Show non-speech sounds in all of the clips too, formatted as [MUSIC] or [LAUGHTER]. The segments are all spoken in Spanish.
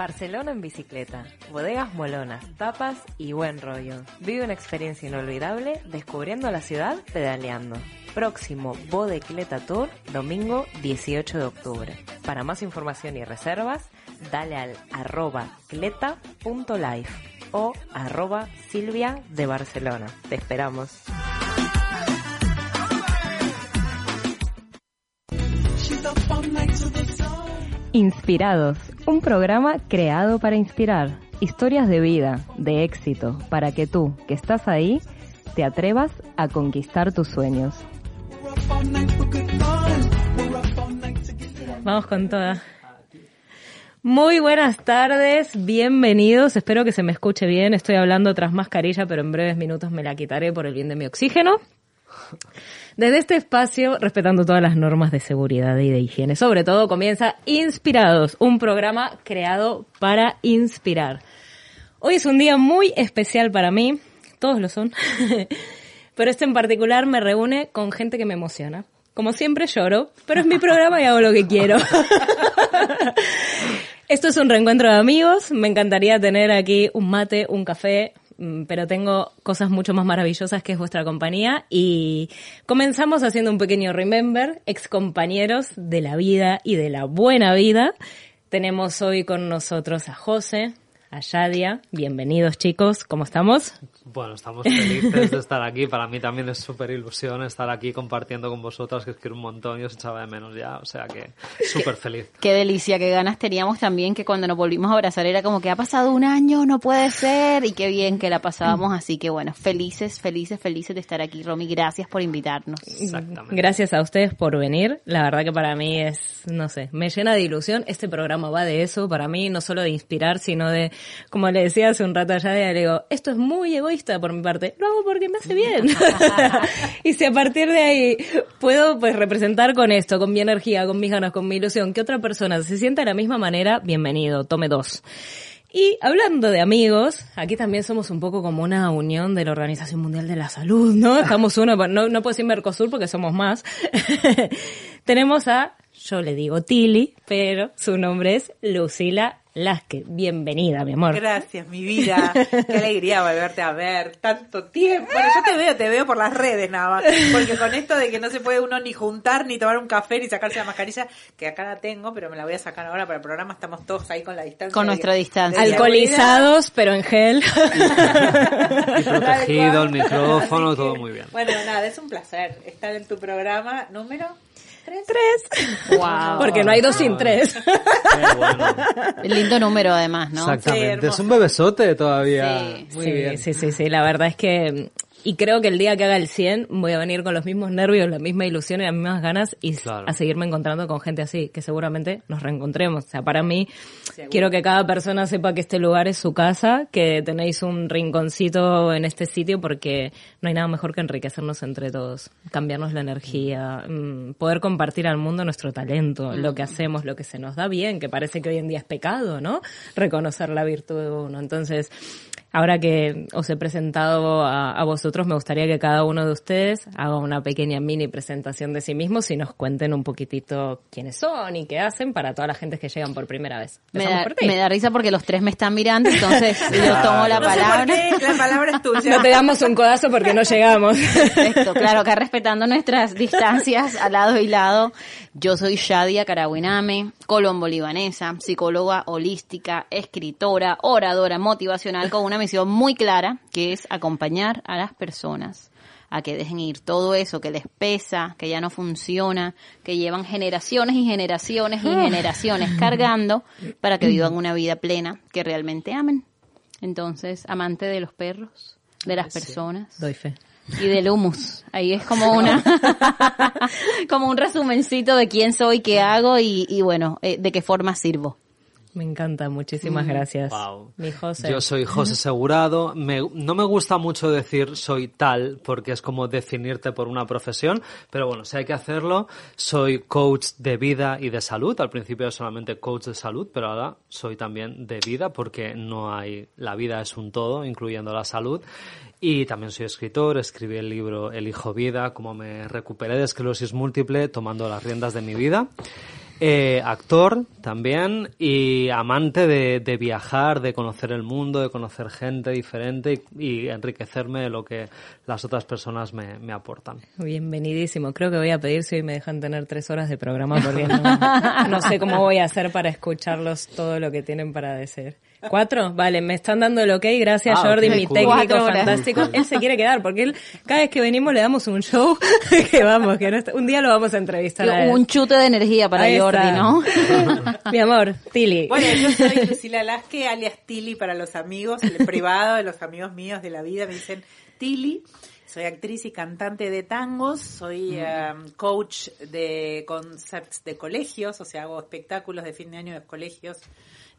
Barcelona en bicicleta, bodegas molonas, tapas y buen rollo. Vive una experiencia inolvidable descubriendo la ciudad pedaleando. Próximo Bodecleta Tour, domingo 18 de octubre. Para más información y reservas, dale al arroba cleta.life o arroba Silvia de Barcelona. Te esperamos. Inspirados, un programa creado para inspirar. Historias de vida, de éxito, para que tú, que estás ahí, te atrevas a conquistar tus sueños. Vamos con toda. Muy buenas tardes, bienvenidos. Espero que se me escuche bien. Estoy hablando tras mascarilla, pero en breves minutos me la quitaré por el bien de mi oxígeno. Desde este espacio, respetando todas las normas de seguridad y de higiene, sobre todo comienza Inspirados, un programa creado para inspirar. Hoy es un día muy especial para mí, todos lo son, [LAUGHS] pero este en particular me reúne con gente que me emociona. Como siempre lloro, pero es mi programa y hago lo que quiero. [LAUGHS] Esto es un reencuentro de amigos, me encantaría tener aquí un mate, un café, pero tengo cosas mucho más maravillosas que es vuestra compañía y comenzamos haciendo un pequeño remember, ex compañeros de la vida y de la buena vida. Tenemos hoy con nosotros a José, a Yadia. Bienvenidos chicos, ¿cómo estamos? Bueno, estamos felices de estar aquí. Para mí también es súper ilusión estar aquí compartiendo con vosotras, que es que un montón y os echaba de menos ya. O sea que súper feliz. Qué delicia, qué ganas teníamos también que cuando nos volvimos a abrazar era como que ha pasado un año, no puede ser. Y qué bien que la pasábamos. Así que bueno, felices, felices, felices de estar aquí, Romy. Gracias por invitarnos. Exactamente. Gracias a ustedes por venir. La verdad que para mí es, no sé, me llena de ilusión. Este programa va de eso. Para mí no solo de inspirar, sino de, como le decía hace un rato allá, le digo, esto es muy egoísta por mi parte, lo hago porque me hace bien. [LAUGHS] y si a partir de ahí puedo pues representar con esto, con mi energía, con mis ganas, con mi ilusión, que otra persona se sienta de la misma manera, bienvenido, tome dos. Y hablando de amigos, aquí también somos un poco como una unión de la Organización Mundial de la Salud, ¿no? [LAUGHS] Estamos uno, no, no puedo decir Mercosur porque somos más. [LAUGHS] Tenemos a, yo le digo Tili, pero su nombre es Lucila Lasque, bienvenida, mi amor. Gracias, mi vida. Qué alegría volverte a ver. Tanto tiempo. Bueno, yo te veo, te veo por las redes nada más. Porque con esto de que no se puede uno ni juntar, ni tomar un café, ni sacarse la mascarilla, que acá la tengo, pero me la voy a sacar ahora para el programa. Estamos todos ahí con la distancia. Con nuestra distancia. Alcoholizados, pero en gel. [LAUGHS] y protegido, [LAUGHS] el micrófono, todo muy bien. Bueno, nada, es un placer estar en tu programa número Tres. Wow. Porque no hay dos sin tres. [LAUGHS] El lindo número además, ¿no? Exactamente. es un bebesote todavía. Sí. Muy bien. sí, sí, sí. La verdad es que y creo que el día que haga el 100 voy a venir con los mismos nervios, la misma ilusión y las mismas ganas y a seguirme encontrando con gente así, que seguramente nos reencontremos. O sea, para mí, quiero que cada persona sepa que este lugar es su casa, que tenéis un rinconcito en este sitio porque no hay nada mejor que enriquecernos entre todos, cambiarnos la energía, mm, poder compartir al mundo nuestro talento, lo que hacemos, lo que se nos da bien, que parece que hoy en día es pecado, ¿no? Reconocer la virtud de uno. Entonces, ahora que os he presentado a, a vosotros, me gustaría que cada uno de ustedes haga una pequeña mini presentación de sí mismos y nos cuenten un poquitito quiénes son y qué hacen para todas las gentes que llegan por primera vez. Me da, risa porque los tres me están mirando, entonces [LAUGHS] yo tomo la palabra. la palabra es tuya. No te damos un codazo porque no llegamos. Perfecto, claro, acá respetando nuestras distancias al lado y lado. Yo soy Shadia Carabiname, colombo-libanesa, psicóloga holística, escritora, oradora motivacional con una misión muy clara que es acompañar a las personas a que dejen ir todo eso que les pesa, que ya no funciona, que llevan generaciones y generaciones y ah. generaciones cargando para que vivan una vida plena, que realmente amen. Entonces, amante de los perros, de las personas. Doy fe. Y del humus. Ahí es como una, [LAUGHS] como un resumencito de quién soy, qué hago y, y bueno, eh, de qué forma sirvo. Me encanta, muchísimas gracias. Mi José. Yo soy José Segurado. no me gusta mucho decir soy tal porque es como definirte por una profesión, pero bueno, si hay que hacerlo, soy coach de vida y de salud. Al principio era solamente coach de salud, pero ahora soy también de vida porque no hay, la vida es un todo, incluyendo la salud. Y también soy escritor, escribí el libro El Hijo Vida, cómo me recuperé de esclerosis múltiple tomando las riendas de mi vida. Eh, actor también y amante de, viajar, de conocer el mundo, de conocer gente diferente y, enriquecerme de lo que las otras personas me, me, aportan. Bienvenidísimo. Creo que voy a pedir si hoy me dejan tener tres horas de programa porque no, no sé cómo voy a hacer para escucharlos todo lo que tienen para decir. ¿Cuatro? Vale, me están dando el ok. Gracias, ah, Jordi, okay, mi cool. técnico fantástico. [LAUGHS] Él se quiere quedar porque él, cada vez que venimos le damos un show [LAUGHS] que vamos, que no está, un día lo vamos a entrevistar. A un chute de energía para Ahí Jordi, está. ¿no? [LAUGHS] mi amor, Tili. Bueno, yo soy Lucila Lasque, alias Tili para los amigos, el privado, los amigos míos de la vida me dicen Tili. Soy actriz y cantante de tangos, soy um, coach de concepts de colegios, o sea, hago espectáculos de fin de año de colegios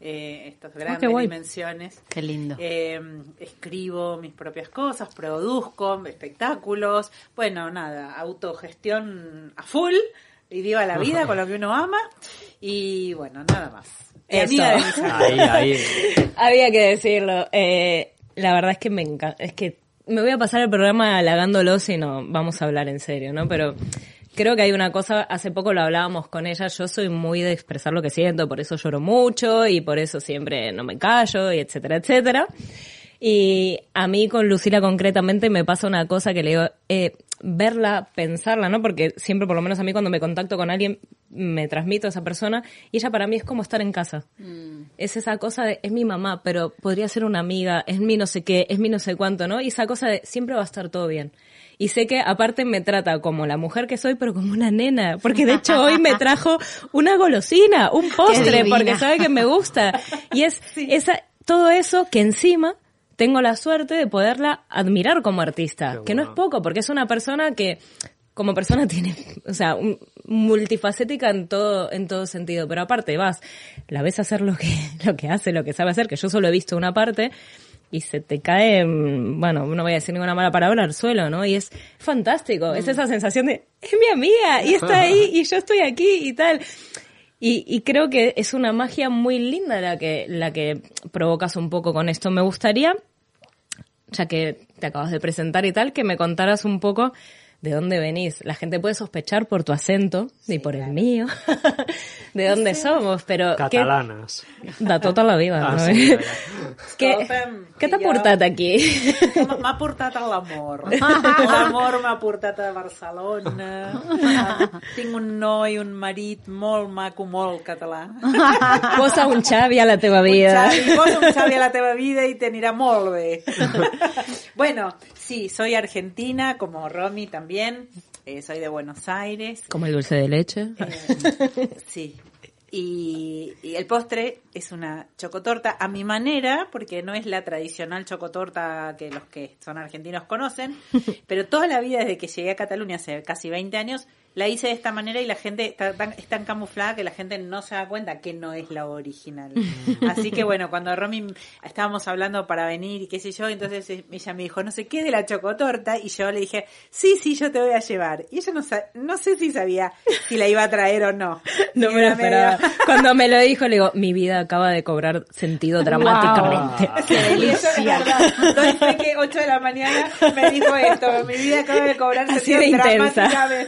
eh, estas grandes oh, qué dimensiones. Qué lindo. Eh, escribo mis propias cosas, produzco espectáculos, bueno, nada, autogestión a full y viva la vida [LAUGHS] con lo que uno ama y bueno, nada más. Eso. [LAUGHS] Ahí, ahí. [LAUGHS] Había que decirlo. Eh, la verdad es que me encanta, es que me voy a pasar el programa halagándolo si no vamos a hablar en serio, ¿no? Pero creo que hay una cosa, hace poco lo hablábamos con ella, yo soy muy de expresar lo que siento, por eso lloro mucho y por eso siempre no me callo y etcétera, etcétera. Y a mí con Lucila concretamente me pasa una cosa que le digo, eh, verla, pensarla, ¿no? Porque siempre, por lo menos a mí cuando me contacto con alguien, me transmito a esa persona y ella para mí es como estar en casa. Mm. Es esa cosa de, es mi mamá, pero podría ser una amiga, es mi no sé qué, es mi no sé cuánto, ¿no? Y esa cosa de, siempre va a estar todo bien. Y sé que aparte me trata como la mujer que soy, pero como una nena. Porque de hecho hoy me [LAUGHS] trajo una golosina, un postre, porque sabe que me gusta. Y es [LAUGHS] esa, todo eso que encima tengo la suerte de poderla admirar como artista. que no es poco, porque es una persona que como persona [LAUGHS] tiene, o sea, un, multifacética en todo, en todo sentido. Pero aparte vas, la ves hacer lo que, lo que hace, lo que sabe hacer, que yo solo he visto una parte, y se te cae, mm, bueno, no voy a decir ninguna mala palabra al suelo, ¿no? Y es fantástico, es esa sensación de, es mi amiga y está ahí y yo estoy aquí y tal. Y, y, creo que es una magia muy linda la que, la que provocas un poco con esto. Me gustaría, ya que te acabas de presentar y tal, que me contaras un poco de dónde venís. La gente puede sospechar por tu acento sí, y por claro. el mío [LAUGHS] de dónde sí. somos, pero... Catalanas. De tota la vida, ah, no? Sí, què [LAUGHS] què t'ha portat aquí? M'ha portat l'amor. [LAUGHS] L'amor m'ha portat a Barcelona. Tinc un noi, un marit molt maco, molt català. Posa un Xavi a la teva vida. Un Xavi, posa un Xavi a la teva vida i t'anirà molt bé. bueno, sí, soy argentina, como Romy también. Eh, soy de Buenos Aires. Como el dulce de leche. Eh, sí. Y, y, el postre es una chocotorta a mi manera, porque no es la tradicional chocotorta que los que son argentinos conocen, [LAUGHS] pero toda la vida desde que llegué a Cataluña hace casi 20 años, la hice de esta manera y la gente está tan, es tan camuflada que la gente no se da cuenta que no es la original. Así que bueno, cuando Romy estábamos hablando para venir y qué sé yo, entonces ella me dijo, no sé qué de la chocotorta, y yo le dije, sí, sí, yo te voy a llevar. Y ella no, no sé si sabía si la iba a traer o no. [LAUGHS] No me lo esperaba. Medio... Cuando me lo dijo, le digo, mi vida acaba de cobrar sentido dramáticamente. [LAUGHS] Wow. Que 8 de la mañana me dijo esto, mi vida acaba de cobrar Así sentido de dramáticamente.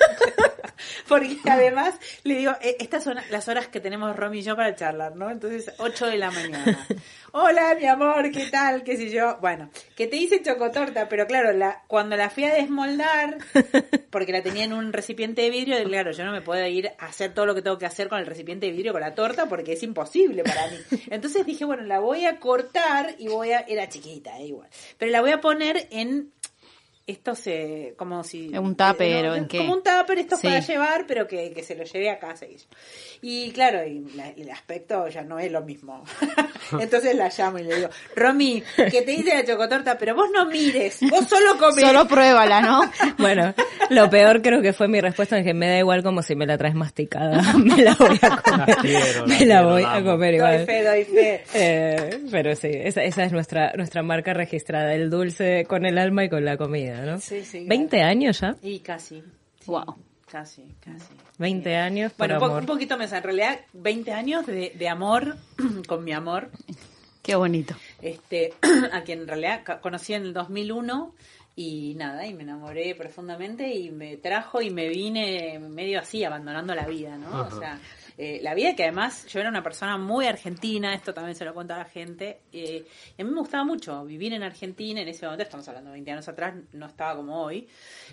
Porque además le digo, estas son las horas que tenemos Romy y yo para charlar, ¿no? Entonces, 8 de la mañana. [LAUGHS] Hola, mi amor, ¿qué tal? ¿Qué sé yo? Bueno, que te hice chocotorta, pero claro, la, cuando la fui a desmoldar, [LAUGHS] porque la tenía en un recipiente de vidrio, claro, yo no me puedo ir a hacer todo lo que tengo que hacer con el recipiente de vidrio, con la torta, porque es imposible para mí. Entonces dije, bueno, la voy a cortar y voy a, era chiquita, eh, igual, pero la voy a poner en esto se como si un tupper no, en qué como un tupper esto sí. para llevar pero que, que, se lo lleve a casa y, y claro y la, el aspecto ya no es lo mismo. [LAUGHS] Entonces la llamo y le digo Romy que te hice la chocotorta pero vos no mires vos solo comes solo pruébala no [LAUGHS] bueno lo peor creo que fue mi respuesta en que me da igual como si me la traes masticada [LAUGHS] me la voy a comer. La quiero, la me la voy a comer igual. doy fe doy fe. Eh, pero sí esa, esa es nuestra nuestra marca registrada el dulce con el alma y con la comida ¿no? Sí, sí. 20 claro. años ya. Y casi. Sí, wow. Casi, casi. 20 sí. años. Por bueno, amor. un poquito más. En realidad, 20 años de, de amor [CLEARS THROAT] con mi amor. Qué bonito. Este, [CLEARS THROAT] a quien en realidad conocí en el 2001 y nada, y me enamoré profundamente y me trajo y me vine medio así, abandonando la vida, ¿no? Ajá. O sea, eh, la vida, que además yo era una persona muy argentina, esto también se lo cuento a la gente, eh, y a mí me gustaba mucho vivir en Argentina, en ese momento, estamos hablando de 20 años atrás, no estaba como hoy,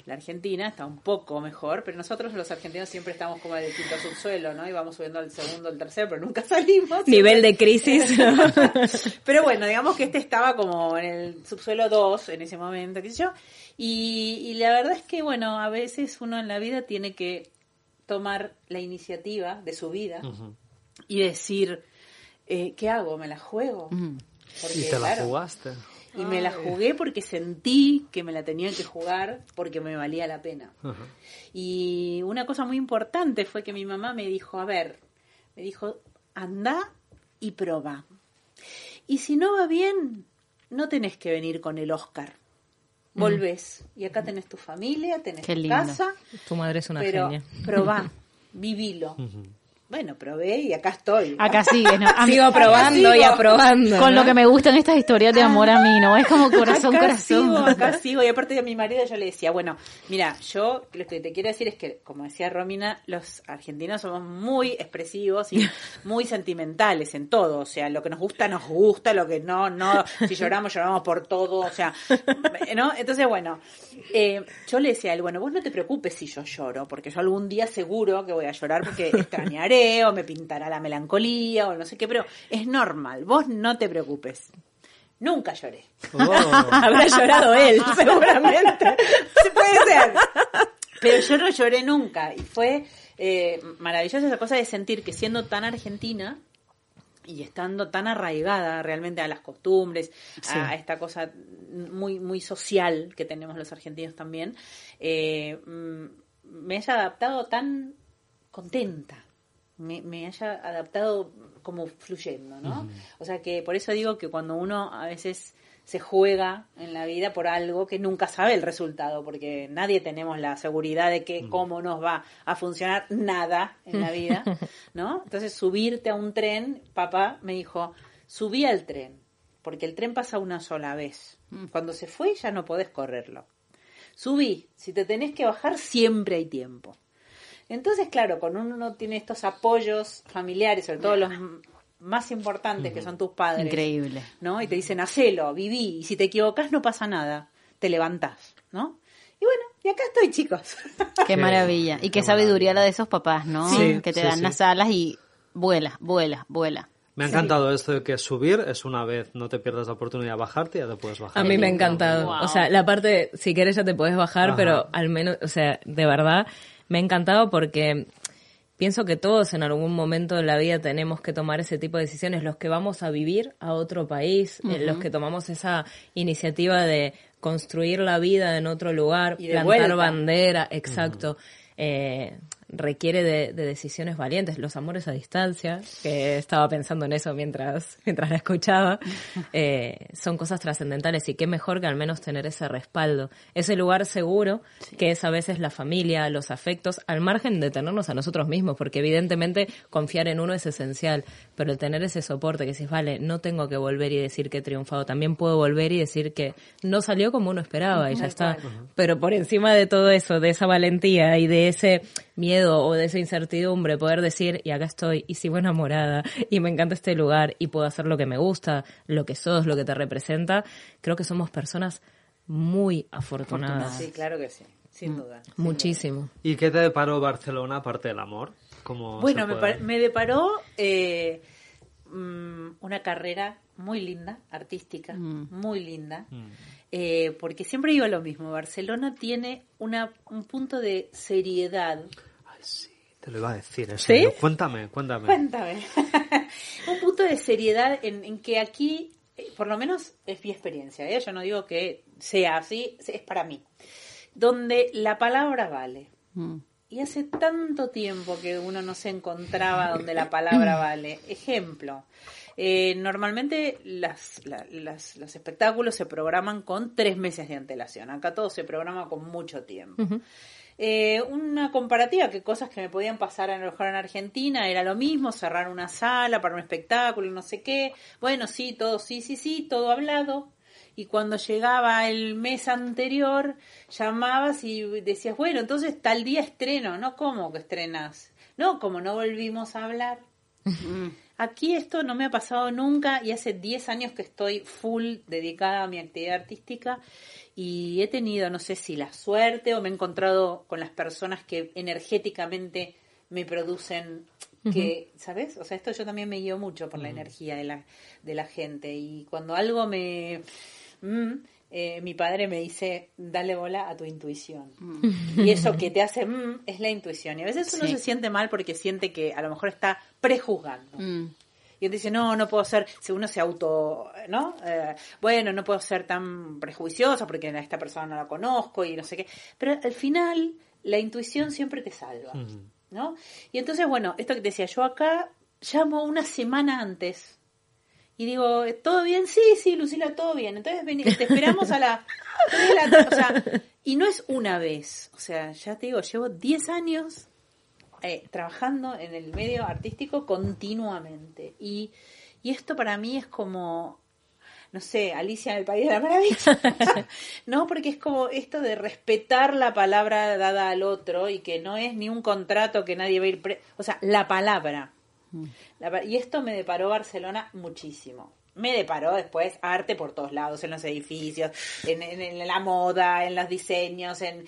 la Argentina está un poco mejor, pero nosotros los argentinos siempre estamos como en el quinto subsuelo, ¿no? Y vamos subiendo al segundo, al tercero, pero nunca [LAUGHS] salimos. Nivel de crisis. [LAUGHS] pero bueno, digamos que este estaba como en el subsuelo 2 en ese momento, qué sé yo, y, la verdad es que, bueno, a veces uno en la vida tiene que tomar la iniciativa de su vida y decir, eh, ¿qué hago? ¿Me la juego? y te la jugaste. Y me la jugué porque sentí que me la tenía que jugar porque me valía la pena. Y una cosa muy importante fue que mi mamá me dijo, a ver, me dijo, anda y proba. Y si no va bien, no tenés que venir con el Oscar volvés. Y acá tenés tu familia, tenés tu casa. Tu madre es una pero genia. Probá, [LAUGHS] vivilo. Bueno, probé y acá estoy. Acá sigue, ¿no? [LAUGHS] Sigo probando y aprobando. Con lo que me gustan estas historias de amor a mí, ¿no? Es como corazón, acá corazón. Sigo, acá sigo. Y aparte de mi marido yo le decía, bueno, mira, yo lo que te quiero decir es que, como decía Romina, los argentinos somos muy expresivos y [LAUGHS] muy sentimentales en todo. O sea, lo que nos gusta, nos gusta, lo que no, no. Si lloramos, lloramos por todo. O sea, [LAUGHS] ¿no? Entonces, bueno, eh, yo le decía a él, bueno, vos no te preocupes si yo lloro, porque yo algún día seguro que voy a llorar porque extrañaré o me pintará la melancolía o no sé qué, pero es normal, vos no te preocupes. Nunca lloré. Oh. [LAUGHS] Habrá llorado él, [LAUGHS] seguramente. puede ser. Pero yo no lloré nunca y fue eh, maravillosa esa cosa de sentir que siendo tan argentina y estando tan arraigada realmente a las costumbres, a esta cosa muy muy social que tenemos los argentinos también, eh, mm, me haya adaptado tan contenta me, haya adaptado como fluyendo, ¿no? O sea que por eso digo que cuando uno a veces se juega en la vida por algo que nunca sabe el resultado, porque nadie tenemos la seguridad de que cómo nos va a funcionar nada en la vida, [LAUGHS] ¿no? Entonces subirte a un tren, papá me dijo, subí al tren, porque el tren pasa una sola vez. Mm. Cuando se fue ya no podés correrlo. Subí, si te tenés que bajar siempre hay tiempo. Entonces, claro, cuando uno tiene estos apoyos familiares, sobre todo los más importantes, que son tus padres. Increíble. ¿No? Y te dicen, hacelo, viví, y si te equivocas no pasa nada, te levantás, ¿no? Y bueno, y acá estoy, chicos. Qué maravilla. Y qué, sabiduría la de esos papás, ¿no? Sí, que te dan las alas y vuela, vuela, vuela. Me ha encantado esto de que subir es una vez, no te pierdas la oportunidad de bajarte y ya te puedes bajar. A mí me ha encantado. O sea, la parte, si quieres ya te puedes bajar, pero al menos, o sea, de verdad, me ha encantado porque pienso que todos en algún momento de la vida tenemos que tomar ese tipo de decisiones, los que vamos a vivir a otro país, eh, los que tomamos esa iniciativa de construir la vida en otro lugar, plantar bandera, exacto. eh, requiere de, decisiones valientes. Los amores a distancia, que estaba pensando en eso mientras, [LAUGHS] mientras la escuchaba, [LAUGHS] eh, son cosas trascendentales y qué mejor que al menos tener ese respaldo, ese lugar seguro que es a veces la familia, los afectos, al margen de tenernos a nosotros mismos, porque evidentemente confiar en uno es esencial, pero el tener ese soporte que si vale, no tengo que volver y decir que he triunfado, también puedo volver y decir que no salió como uno esperaba y ya está. Pero por encima de todo eso, de esa valentía y de ese miedo o de esa incertidumbre, poder decir, y acá estoy, y sigo enamorada, y me encanta este lugar, y puedo hacer lo que me gusta, lo que sos, lo que te representa, creo que somos personas muy afortunadas. Sí, claro que sí, sin duda. Muchísimo. ¿Y qué te deparó Barcelona aparte del amor? bueno, me, deparó eh, mm, una carrera muy linda, artística, mm. muy linda. Mm. Eh, porque siempre digo lo mismo, Barcelona tiene una, un punto de seriedad. Te lo iba a decir eso. ¿Sí? Cuéntame, cuéntame. Cuéntame. [LAUGHS] un punto de seriedad en, que aquí, eh, por lo menos es mi experiencia, ¿eh? yo no digo que sea así, es para mí, donde la palabra vale. Mm. Y hace tanto tiempo que uno no se encontraba donde la palabra vale. Ejemplo, eh, normalmente las, los espectáculos se programan con tres meses de antelación. Acá todo se programa con mucho tiempo. Eh, una comparativa que cosas que me podían pasar a lo mejor en Argentina era lo mismo, cerrar una sala para un espectáculo y no sé qué. Bueno, sí, todo, sí, sí, sí, todo hablado. Y cuando llegaba el mes anterior, llamabas y decías, bueno, entonces tal día estreno, ¿no? ¿Cómo que estrenas? no, como no volvimos a hablar. Aquí esto no me ha pasado nunca y hace 10 años que estoy full dedicada a mi actividad artística y he tenido, no sé si la suerte o me he encontrado con las personas que energéticamente me producen que, ¿sabes? O sea, esto yo también me guío mucho por la energía de la, de la gente y cuando algo me... Mm, eh, mi padre me dice, dale bola a tu intuición. Y eso [LAUGHS] que te hace mm, es la intuición. Y a veces uno se siente mal porque siente que a lo mejor está prejuzgando. Y uno dice, no, no puedo ser, si uno se auto, ¿no? Eh, bueno, no puedo ser tan prejuicioso porque a esta persona no la conozco y no sé qué. Pero al final, la intuición siempre te salva, ¿no? Y entonces, bueno, esto que te decía, yo acá llamo una semana antes y digo, ¿todo bien? Sí, sí, Lucila, todo bien. Entonces te esperamos a la... o sea, y no es una vez, o sea, ya te digo, llevo 10 años eh, trabajando en el medio artístico continuamente. Y, y esto para mí es como, no sé, Alicia en el País de la Maravilla. [LAUGHS] no, porque es como esto de respetar la palabra dada al otro y que no es ni un contrato que nadie va a ir... o sea, la palabra y esto me deparó Barcelona muchísimo. Me deparó después arte por todos lados, en los edificios, en, la moda, en los diseños, en,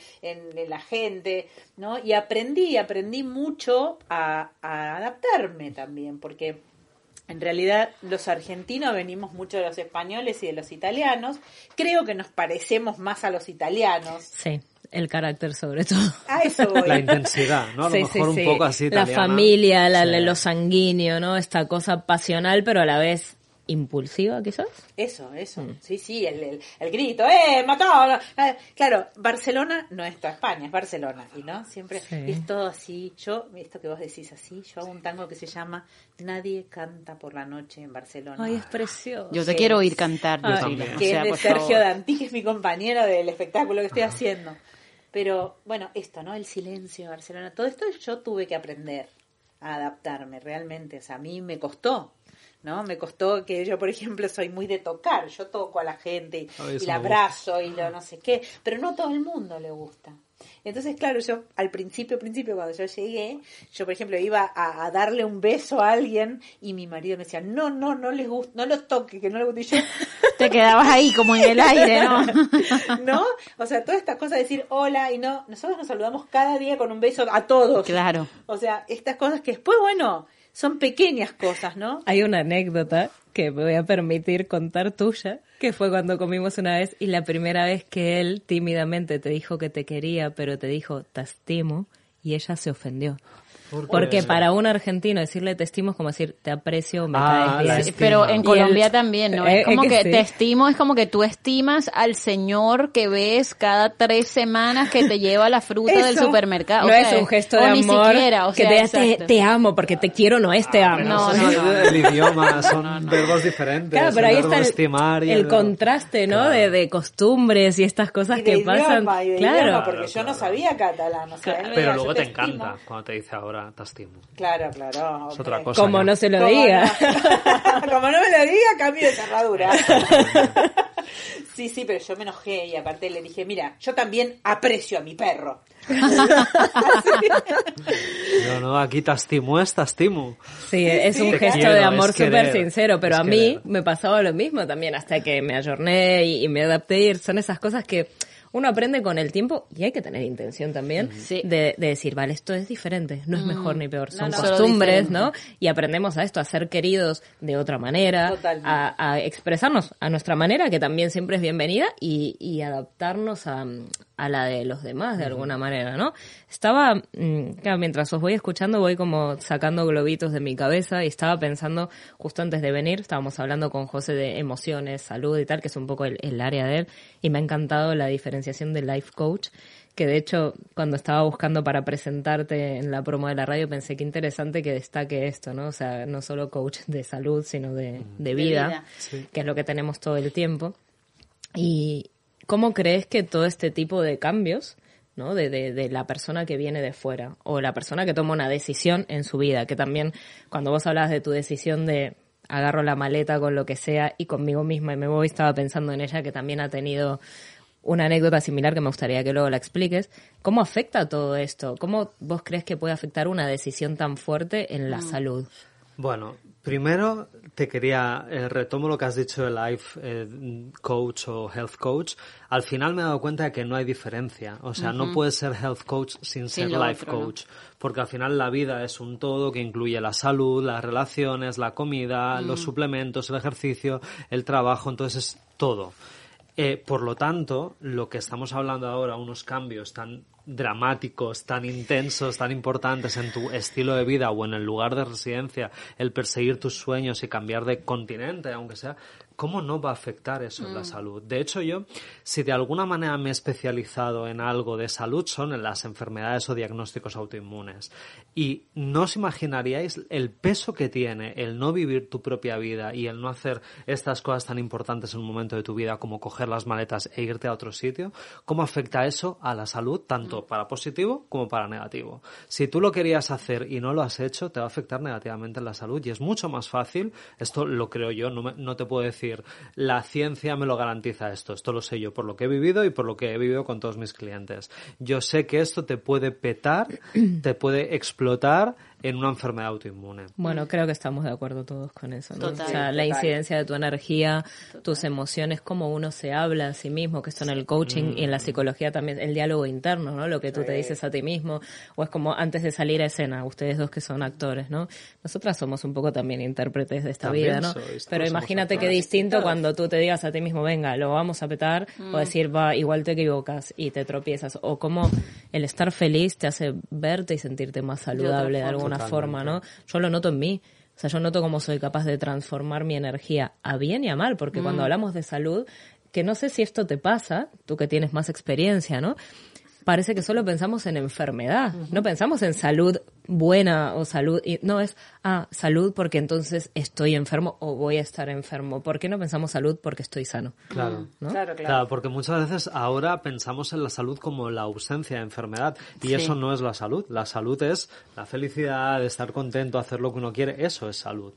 la gente, ¿no? Y aprendí, aprendí mucho a, a adaptarme también, porque en realidad los argentinos venimos mucho de los españoles y de los italianos. Creo que nos parecemos más a los italianos. Sí el carácter sobre todo. A eso voy. La intensidad, ¿no? A lo mejor un poco así. La familia, la, lo sanguíneo, ¿no? Esta cosa pasional, pero a la vez impulsiva, quizás. Eso, eso. Mm. Sí, sí, el, el, grito, ¡eh, matado! Eh, claro, Barcelona no es toda España, es Barcelona. Y no, siempre es todo así. Yo, esto que vos decís así, yo hago un tango que se llama Nadie canta por la noche en Barcelona. Ay, es precioso. Yo te quiero oír cantar, Que es de Sergio Dantí, que es mi compañero del espectáculo que estoy haciendo. Pero bueno, esto, ¿no? El silencio de Barcelona, todo esto yo tuve que aprender a adaptarme realmente. O sea, a mí me costó, ¿no? Me costó que yo, por ejemplo, soy muy de tocar. Yo toco a la gente y, la abrazo y lo no sé qué. Pero no todo el mundo le gusta. Entonces, claro, yo al principio, principio, cuando yo llegué, yo, por ejemplo, iba a, darle un beso a alguien y mi marido me decía, no, no, no les gusta, no los toque, que no les guste. Y yo, [LAUGHS] te quedabas ahí como en el aire, ¿no? [LAUGHS] ¿No? O sea, toda esta cosa de decir hola y no, nosotros nos saludamos cada día con un beso a todos. Claro. O sea, estas cosas que después, bueno, son pequeñas cosas, ¿no? Hay una anécdota que me voy a permitir contar tuya, que fue cuando comimos una vez y la primera vez que él tímidamente te dijo que te quería, pero te dijo te estimo y ella se ofendió. Porque para un argentino decirle te estimo es como decir te aprecio, me ah, caes bien. Pero en Colombia también, ¿no? Es como que, te estimo, es como que tú estimas al señor que ves cada tres semanas que te lleva la fruta del supermercado. No es un gesto de amor. que te, te, amo, porque te quiero no es te amo. No, no, El idioma [LAUGHS] son verbos diferentes. Claro, pero ahí está el, el, contraste, ¿no? De, de, costumbres y estas cosas que pasan. claro. porque yo no sabía catalán. pero luego te encanta cuando te dice ahora te estimo. Claro, claro. Es otra cosa. Como no se lo diga. [LAUGHS] Como no me lo diga, cambio de cerradura. sí, sí, pero yo me enojé y aparte le dije, mira, yo también aprecio a mi perro. [LAUGHS] no, no, aquí te estimo es te estimo. Sí, es un gesto de amor súper sincero, pero a mí me pasaba lo mismo también hasta que me ayorné y, y me adapté y son esas cosas que uno aprende con el tiempo y hay que tener intención también de, decir, vale, esto es diferente, no es mejor ni peor, son costumbres, ¿no? Y aprendemos a esto, a ser queridos de otra manera, a, expresarnos a nuestra manera, que también siempre es bienvenida, y, adaptarnos a, la de los demás de alguna manera, ¿no? Estaba, mm, mientras os voy escuchando voy como sacando globitos de mi cabeza y estaba pensando, justo antes de venir, estábamos hablando con José de emociones, salud y tal, que es un poco el área de él, y me ha encantado la diferencia de life coach, que de hecho cuando estaba buscando para presentarte en la promo de la radio pensé que interesante que destaque esto, ¿no? O sea, no solo coach de salud, sino de, vida, que es lo que tenemos todo el tiempo. ¿Y cómo crees que todo este tipo de cambios, ¿no? De, de, de, la persona que viene de fuera o la persona que toma una decisión en su vida, que también cuando vos hablas de tu decisión de agarro la maleta con lo que sea y conmigo misma y me voy, estaba pensando en ella que también ha tenido una anécdota similar que me gustaría que luego la expliques. ¿Cómo afecta todo esto? ¿Cómo vos crees que puede afectar una decisión tan fuerte en la mm. salud? Bueno, primero te quería, eh, retomo lo que has dicho de life eh, coach o health coach. Al final me he dado cuenta de que no hay diferencia. O sea, no puedes ser health coach sin ser life coach. Porque al final la vida es un todo que incluye la salud, las relaciones, la comida, los suplementos, el ejercicio, el trabajo. Entonces es todo. Eh, por lo tanto, lo que estamos hablando ahora, unos cambios tan dramáticos, tan intensos, tan importantes en tu estilo de vida o en el lugar de residencia, el perseguir tus sueños y cambiar de continente, aunque sea, ¿cómo no va a afectar eso en la mm. salud? De hecho, yo, si de alguna manera me he especializado en algo de salud, son en las enfermedades o diagnósticos autoinmunes. Y no os imaginaríais el peso que tiene el no vivir tu propia vida y el no hacer estas cosas tan importantes en un momento de tu vida como coger las maletas e irte a otro sitio, cómo afecta eso a la salud, tanto mm. para positivo como para negativo. Si tú lo querías hacer y no lo has hecho, te va a afectar negativamente en la salud y es mucho más fácil, esto lo creo yo, no, no te puedo decir la ciencia me lo garantiza esto, esto lo sé yo por lo que he vivido y por lo que he vivido con todos mis clientes. Yo sé que esto te puede petar, te puede explotar en una enfermedad autoinmune. Bueno, creo que estamos de acuerdo todos con eso. ¿no? o sea, la incidencia de tu energía, tus emociones, cómo uno se habla a sí mismo, que esto en el coaching y en la mm. psicología también, el diálogo interno, ¿no? Lo que tú te dices a ti mismo, o es como antes de salir a escena, ustedes dos que son actores, ¿no? Nosotras somos un poco también intérpretes de esta vida, ¿no? Pero imagínate qué distinto cuando tú te digas a ti mismo, venga, lo vamos a petar, o mm. decir, va, igual te equivocas y te tropiezas, o como el estar feliz te hace verte y sentirte más saludable de alguna forma, ¿no? Yo lo noto en mí. O sea, yo noto cómo soy capaz de transformar mi energía a bien y a mal, porque cuando mm. hablamos de salud, que no sé si esto te pasa, tú que tienes más experiencia, ¿no? Parece que solo pensamos en enfermedad, no pensamos en salud buena o salud, y no es, ah, salud porque entonces estoy enfermo o voy a estar enfermo. ¿Por qué no pensamos salud porque estoy sano? Claro, claro, claro. porque muchas veces ahora pensamos en la salud como la ausencia de enfermedad y eso no es la salud. La salud es la felicidad, estar contento, hacer lo que uno quiere, eso es salud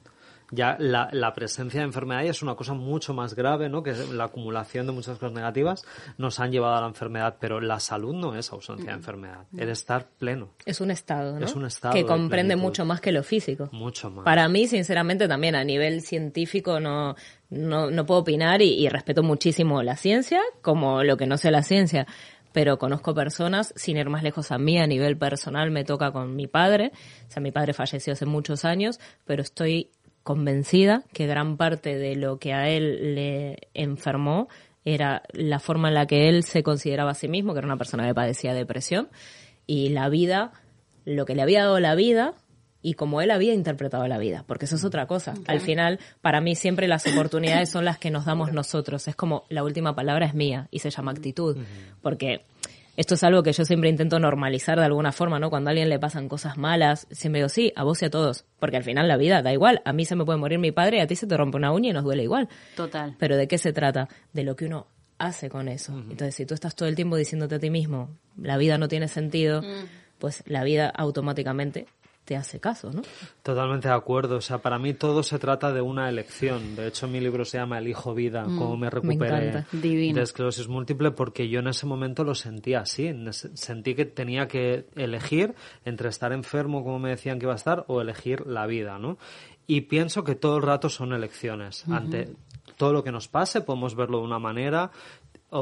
ya la, la, presencia de enfermedad es una cosa mucho más grave, ¿no? Que la acumulación de muchas cosas negativas nos han llevado a la enfermedad, pero la salud no es ausencia de mm. enfermedad, el estar pleno. Es un estado, ¿no? Es un estado. Que comprende mucho más que lo físico. Mucho más. Para mí, sinceramente, también a nivel científico no, no, no puedo opinar y, y respeto muchísimo la ciencia como lo que no sé la ciencia pero conozco personas, sin ir más lejos a mí, a nivel personal me toca con mi padre, o sea, mi padre falleció hace muchos años, pero estoy convencida que gran parte de lo que a él le enfermó era la forma en la que él se consideraba a sí mismo, que era una persona que padecía depresión, y la vida, lo que le había dado la vida y como él había interpretado la vida, porque eso es otra cosa. Al final, para mí siempre las oportunidades son las que nos damos nosotros. Es como la última palabra es mía y se llama actitud, porque esto es algo que yo siempre intento normalizar de alguna forma, ¿no? Cuando a alguien le pasan cosas malas, siempre digo, sí, a vos y a todos. Porque al final la vida da igual. A mí se me puede morir mi padre y a ti se te rompe una uña y nos duele igual. Total. Pero ¿de qué se trata? De lo que uno hace con eso. Entonces, si tú estás todo el tiempo diciéndote a ti mismo, la vida no tiene sentido, pues la vida automáticamente te hace caso, ¿no? Totalmente de acuerdo. O sea, para mí todo se trata de una elección. De hecho, mi libro se llama Elijo vida, mm, cómo me recuperé de esclerosis múltiple, porque yo en ese momento lo sentía así. Sentí que tenía que elegir entre estar enfermo, como me decían que iba a estar, o elegir la vida, ¿no? Y pienso que todo el rato son elecciones. Ante todo lo que nos pase podemos verlo de una manera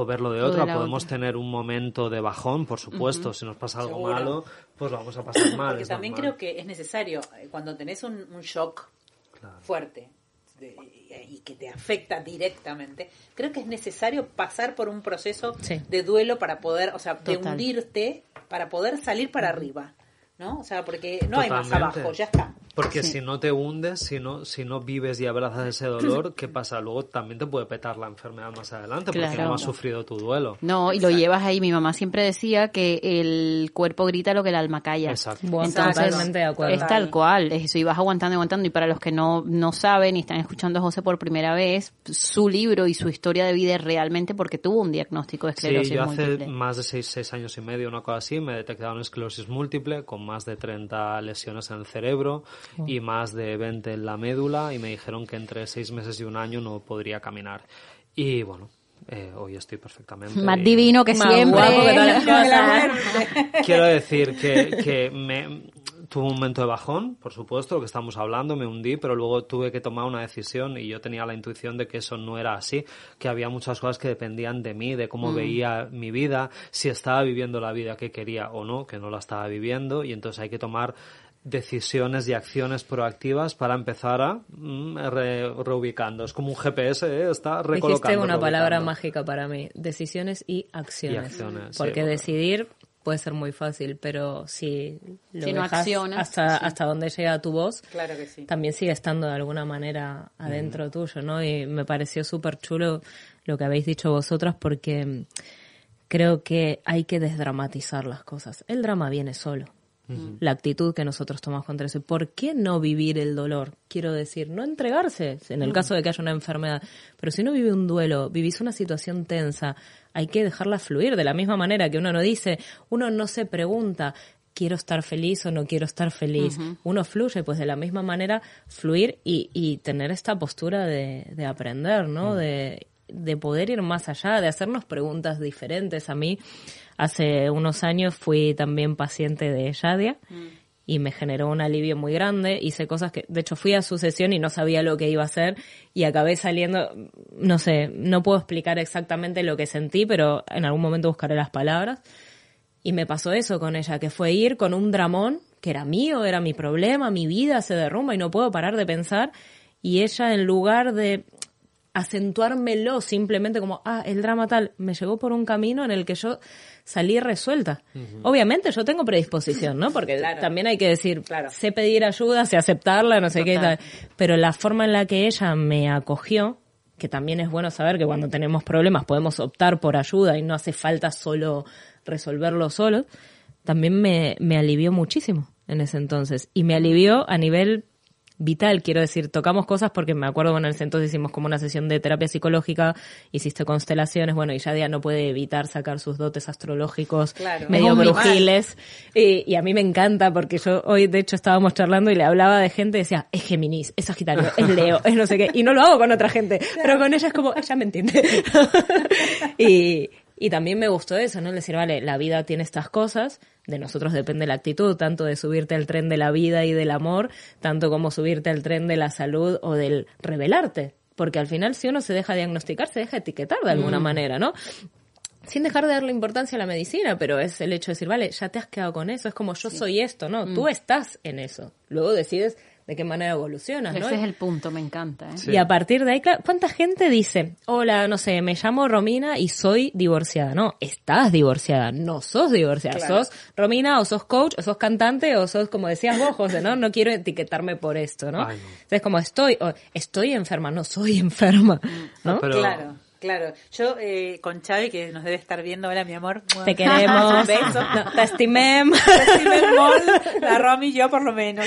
o verlo de otra. Podemos tener un momento de bajón, por supuesto. Si nos pasa algo malo, pues lo vamos a pasar mal. Porque también creo que es necesario, eh, cuando tenés un, shock fuerte y que te afecta directamente, creo que es necesario pasar por un proceso de duelo para poder, o sea, de hundirte para poder salir para arriba. ¿no? O sea, porque no hay más abajo, ya está. Porque si no te hundes, si no, si no vives y abrazas ese dolor, ¿qué pasa? Luego también te puede petar la enfermedad más adelante porque no has sufrido tu duelo. No, y lo llevas ahí. Mi mamá siempre decía que el cuerpo grita lo que el alma calla. Exacto. Entonces, es tal cual. Es eso, y vas aguantando y aguantando. Y para los que no, no saben y están escuchando a José por primera vez, su libro y su historia de vida es realmente porque tuvo un diagnóstico de esclerosis sí, yo hace más de seis, seis años y medio, una cosa así, me detectaron esclerosis múltiple con más de 30 lesiones en el cerebro Oh. y más de 20 en la médula y me dijeron que entre seis meses y un año no podría caminar. Y bueno, eh, hoy estoy perfectamente. Más divino que siempre. [LAUGHS] Quiero decir que, que me tuve un momento de bajón, por supuesto, lo que estamos hablando, me hundí, pero luego tuve que tomar una decisión y yo tenía la intuición de que eso no era así, que había muchas cosas que dependían de mí, de cómo mm. veía mi vida, si estaba viviendo la vida que quería o no, que no la estaba viviendo, y entonces hay que tomar decisiones y acciones proactivas para empezar a mm, reubicando. Es como un GPS, ¿eh? está recolocando. Dijiste una palabra mágica para mí, decisiones y acciones. porque decidir puede ser muy fácil, pero si lo dejas hasta, hasta donde llega tu voz, también sigue estando de alguna manera adentro tuyo, ¿no? Y me pareció súper chulo lo que habéis dicho vosotras porque creo que hay que desdramatizar las cosas. El drama viene solo la actitud que nosotros tomamos contra eso. ¿Por qué no vivir el dolor? Quiero decir, no entregarse en el mm. caso de que haya una enfermedad. Pero si uno vive un duelo, vivís una situación tensa, hay que dejarla fluir de la misma manera que uno no dice, uno no se pregunta, quiero estar feliz o no quiero estar feliz. Uno fluye, pues de la misma manera fluir y, y tener esta postura de, de aprender, ¿no? Mm. De, de poder ir más allá, de hacernos preguntas diferentes. A mí, Hace unos años fui también paciente de Yadia mm. y me generó un alivio muy grande. Hice cosas que, de hecho, fui a su sesión y no sabía lo que iba a hacer y acabé saliendo, no sé, no puedo explicar exactamente lo que sentí, pero en algún momento buscaré las palabras. Y me pasó eso con ella, que fue ir con un dramón que era mío, era mi problema, mi vida se derrumba y no puedo parar de pensar. Y ella, en lugar de acentuármelo simplemente como, ah, el drama tal, me llegó por un camino en el que yo salir resuelta. Obviamente yo tengo predisposición, ¿no? Porque también hay que decir, claro. sé pedir ayuda, sé aceptarla, no sé qué tal. Pero la forma en la que ella me acogió, que también es bueno saber que cuando tenemos problemas podemos optar por ayuda y no hace falta solo resolverlo solo, también me, me alivió muchísimo en ese entonces. Y me alivió a nivel vital, quiero decir, tocamos cosas porque me acuerdo, bueno, en ese entonces hicimos como una sesión de terapia psicológica, hiciste constelaciones, bueno, y Yadia no puede evitar sacar sus dotes astrológicos medio brujiles, y, a mí me encanta porque yo hoy, de hecho, estábamos charlando y le hablaba de gente y decía, es Géminis, es Sagitario, es Leo, es no sé qué, y no lo hago con otra gente, [LAUGHS] pero con ella es como, ella me entiende. [LAUGHS] y, y también me gustó eso, ¿no? Decir, vale, la vida tiene estas cosas, de nosotros depende la actitud, tanto de subirte al tren de la vida y del amor, tanto como subirte al tren de la salud o del revelarte. Porque al final, si uno se deja diagnosticar, se deja etiquetar de alguna mm. manera, ¿no? sin dejar de darle importancia a la medicina, pero es el hecho de decir, vale, ya te has quedado con eso, es como yo soy esto, ¿no? Tú mm. estás en eso. Luego decides de qué manera evolucionas, ¿no? Ese es el punto, me encanta. ¿eh? Y a partir de ahí, ¿cuánta gente dice, hola, no sé, me llamo Romina y soy divorciada? No, estás divorciada, no sos divorciada, sos Romina o sos coach o sos cantante o sos, como decías vos, José, ¿no? No quiero etiquetarme por esto, ¿no? Entonces, como estoy, estoy enferma, no soy enferma, ¿no? Claro. Claro, yo eh, con Xavi, que nos debe estar viendo, hola mi amor. Te queremos. Un beso. te estimemos. [LAUGHS] la Romy y yo por lo menos.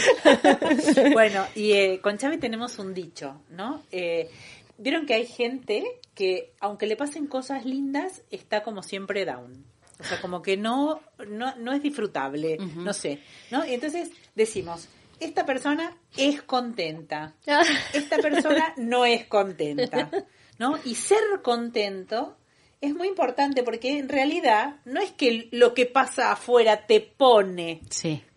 [LAUGHS] bueno, y eh, con Xavi tenemos un dicho, ¿no? Eh, Vieron que hay gente que, aunque le pasen cosas lindas, está como siempre down. O sea, como que no, no, no es disfrutable, no sé, ¿no? Y entonces decimos, esta persona es contenta, [LAUGHS] esta persona no es contenta. ¿No? Y ser contento es muy importante porque en realidad no es que lo que pasa afuera te pone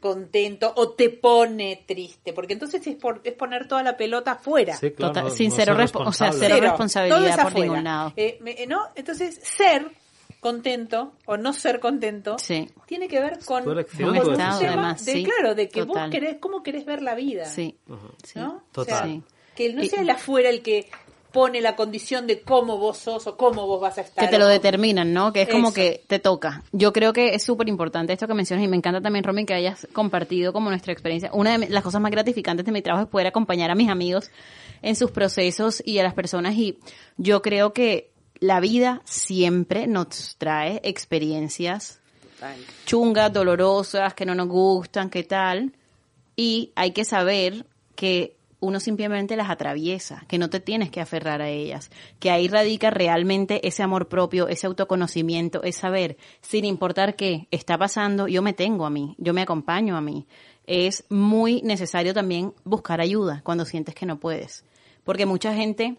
contento o te pone triste, porque entonces es, por, es poner toda la pelota afuera. sin cero, o sea, cero responsabilidad por ningún lado. Eh, eh, ¿no? Entonces, ser contento o no ser contento tiene que ver con, un tema de, claro, de que vos querés, cómo querés ver la vida. Sí. ¿no? Total. que no sea el afuera el que pone la condición de cómo vos sos o cómo vos vas a estar. Que te lo determinan, ¿no? Que es como que te toca. Yo creo que es súper importante esto que mencionas y me encanta también, Romy, que hayas compartido como nuestra experiencia. Una de las cosas más gratificantes de mi trabajo es poder acompañar a mis amigos en sus procesos y a las personas y yo creo que la vida siempre nos trae experiencias chungas, dolorosas, que no nos gustan, qué tal. Y hay que saber que uno simplemente las atraviesa, que no te tienes que aferrar a ellas, que ahí radica realmente ese amor propio, ese autoconocimiento, es saber, sin importar qué está pasando, yo me tengo a mí, yo me acompaño a mí. Es muy necesario también buscar ayuda cuando sientes que no puedes, porque mucha gente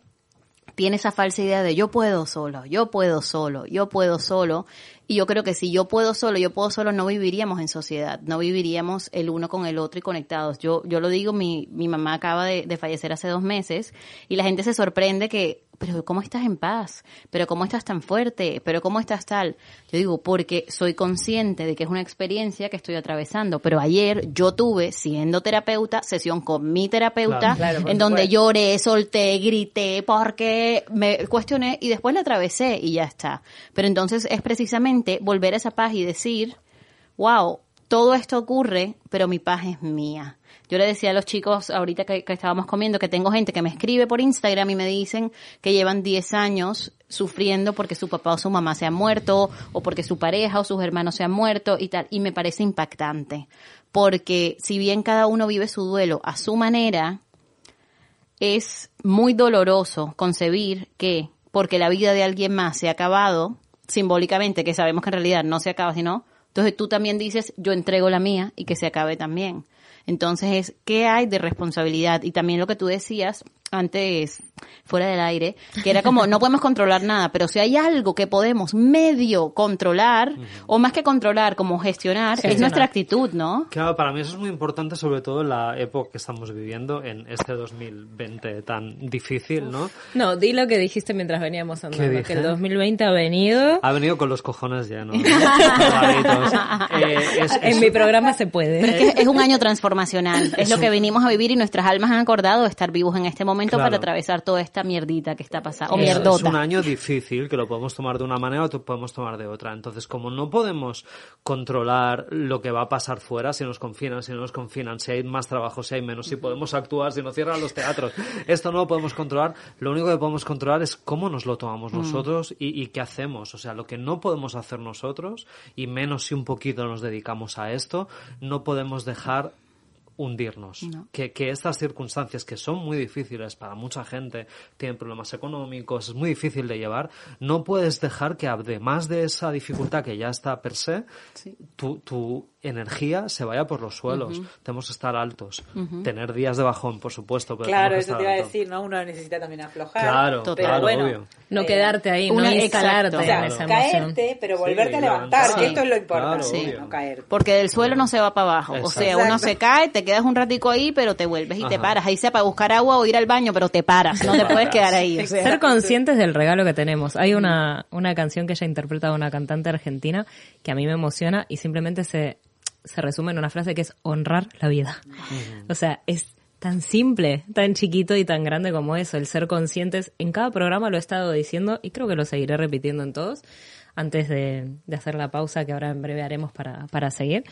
tiene esa falsa idea de yo puedo solo, yo puedo solo, yo puedo solo. Y yo creo que si yo puedo solo, yo puedo solo, no viviríamos en sociedad, no viviríamos el uno con el otro y conectados. Yo, yo lo digo, mi, mi mamá acaba de, de fallecer hace dos meses y la gente se sorprende que pero ¿cómo estás en paz? ¿Pero cómo estás tan fuerte? ¿Pero cómo estás tal? Yo digo, porque soy consciente de que es una experiencia que estoy atravesando, pero ayer yo tuve, siendo terapeuta, sesión con mi terapeuta, en donde lloré, solté, grité, porque me cuestioné y después la atravesé y ya está. Pero entonces es precisamente volver a esa paz y decir, wow, todo esto ocurre, pero mi paz es mía. Yo le decía a los chicos ahorita que, estábamos comiendo que tengo gente que me escribe por Instagram y me dicen que llevan 10 años sufriendo porque su papá o su mamá se han muerto o porque su pareja o sus hermanos se han muerto y tal. Y me parece impactante porque si bien cada uno vive su duelo a su manera, es muy doloroso concebir que porque la vida de alguien más se ha acabado, simbólicamente, que sabemos que en realidad no se acaba, sino, entonces tú también dices, yo entrego la mía y que se acabe también. Entonces es, ¿qué hay de responsabilidad? Y también lo que tú decías antes, fuera del aire, que era como, no podemos controlar nada, pero si hay algo que podemos medio controlar, o más que controlar, como gestionar, es nuestra actitud, ¿no? Claro, para mí eso es muy importante, sobre todo en la época que estamos viviendo, en este 2020 tan difícil, ¿no? No, di lo que dijiste mientras veníamos andando, que el 2020 ha venido... Ha venido con los cojones ya, ¿no? [LAUGHS] Eh, en mi programa se puede. es, es un año transformacional, es lo que venimos a vivir y nuestras almas han acordado de estar vivos en este momento para atravesar toda esta mierdita que está pasando. O mierdota. Es un año difícil que lo podemos tomar de una manera o lo podemos tomar de otra. Entonces, como no podemos controlar lo que va a pasar fuera, si nos confinan, si no nos confinan, si hay más trabajo, si hay menos, si podemos actuar, si no cierran los teatros, esto no lo podemos controlar. Lo único que podemos controlar es cómo nos lo tomamos mm. nosotros y, y qué hacemos. O sea, lo que no podemos hacer nosotros, y menos si un poquito nos dedicamos a esto, no podemos dejar hundirnos. Que, que, estas circunstancias que son muy difíciles para mucha gente, tienen problemas económicos, es muy difícil de llevar, no puedes dejar que además de esa dificultad que ya está per se, tu, tu, energía se vaya por los suelos. Tenemos que estar altos. Tener días de bajón, por supuesto. Pero claro, eso te iba a decir, ¿no? Uno necesita también aflojar. Claro, pero bueno, No quedarte ahí, no instalarte o sea, caerte, pero volverte a levantar, que esto es lo importante, no caer. Porque del suelo no se va para abajo. O sea, uno se cae, te quedas un ratico ahí, pero te vuelves y te paras. Ahí sea para buscar agua o ir al baño, pero te paras. No te puedes quedar ahí. Ser conscientes del regalo que tenemos. Hay una, una canción que ella interpreta de una cantante argentina que a mí me emociona y simplemente se se resume en una frase que es honrar la vida. O sea, es tan simple, tan chiquito y tan grande como eso, el ser conscientes. En cada programa lo he estado diciendo y creo que lo seguiré repitiendo en todos antes de, hacer la pausa que ahora en breve haremos para, para seguir.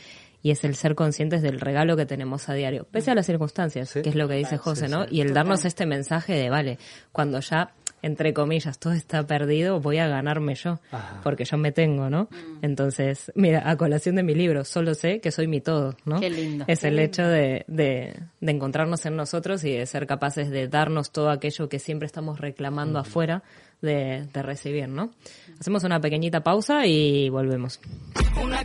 Y es el ser conscientes del regalo que tenemos a diario, pese a las circunstancias, que es lo que dice José, ¿no? Y el darnos este mensaje de, vale, cuando ya entre comillas, todo está perdido, voy a ganarme yo, porque yo me tengo, ¿no? Mm. Entonces, mira, a colación de mi libro, solo sé que soy mi todo, ¿no? Qué lindo. Es el hecho de, de, de, encontrarnos en nosotros y de ser capaces de darnos todo aquello que siempre estamos reclamando afuera de, de, recibir, ¿no? Hacemos una pequeñita pausa y volvemos. Una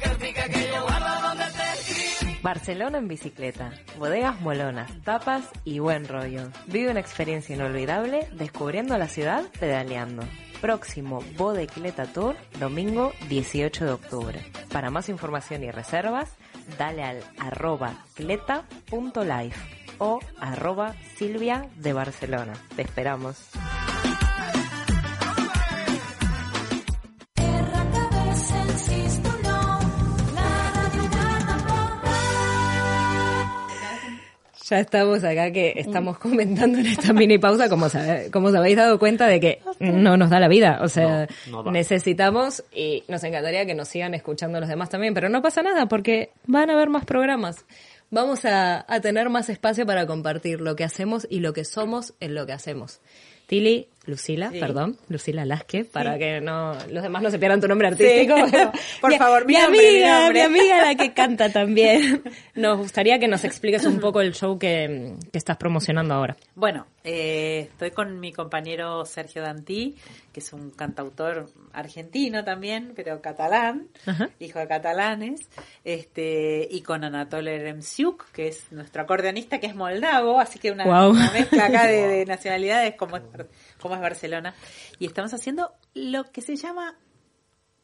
Barcelona en bicicleta, bodegas molonas, tapas y buen rollo. Vive una experiencia inolvidable descubriendo la ciudad pedaleando. Próximo Bodecleta Tour, domingo 18 de octubre. Para más información y reservas, dale al arroba cleta.life o arroba Silvia de Barcelona. Te esperamos. Ya estamos acá que estamos comentando en esta mini pausa, como, como os habéis dado cuenta de que no nos da la vida. O sea, necesitamos y nos encantaría que nos sigan escuchando los demás también, pero no pasa nada porque van a haber más programas. Vamos a, a tener más espacio para compartir lo que hacemos y lo que somos en lo que hacemos. Tili, Lucila, perdón, Lucila Lasque, para que no los demás no se pierdan tu nombre artístico. [LAUGHS] Por favor, mi, amiga, mi, amiga la que [LAUGHS] canta también. Nos gustaría que nos expliques un poco el show que, que estás promocionando ahora. Bueno, eh, estoy con mi compañero Sergio Dantí, que es un cantautor argentino también, pero catalán, hijo de catalanes, este, y con Anatole Remsiuk, que es nuestro acordeonista, que es moldavo, así que una, mezcla acá de, [LAUGHS] nacionalidades como Barcelona. Y estamos haciendo lo que se llama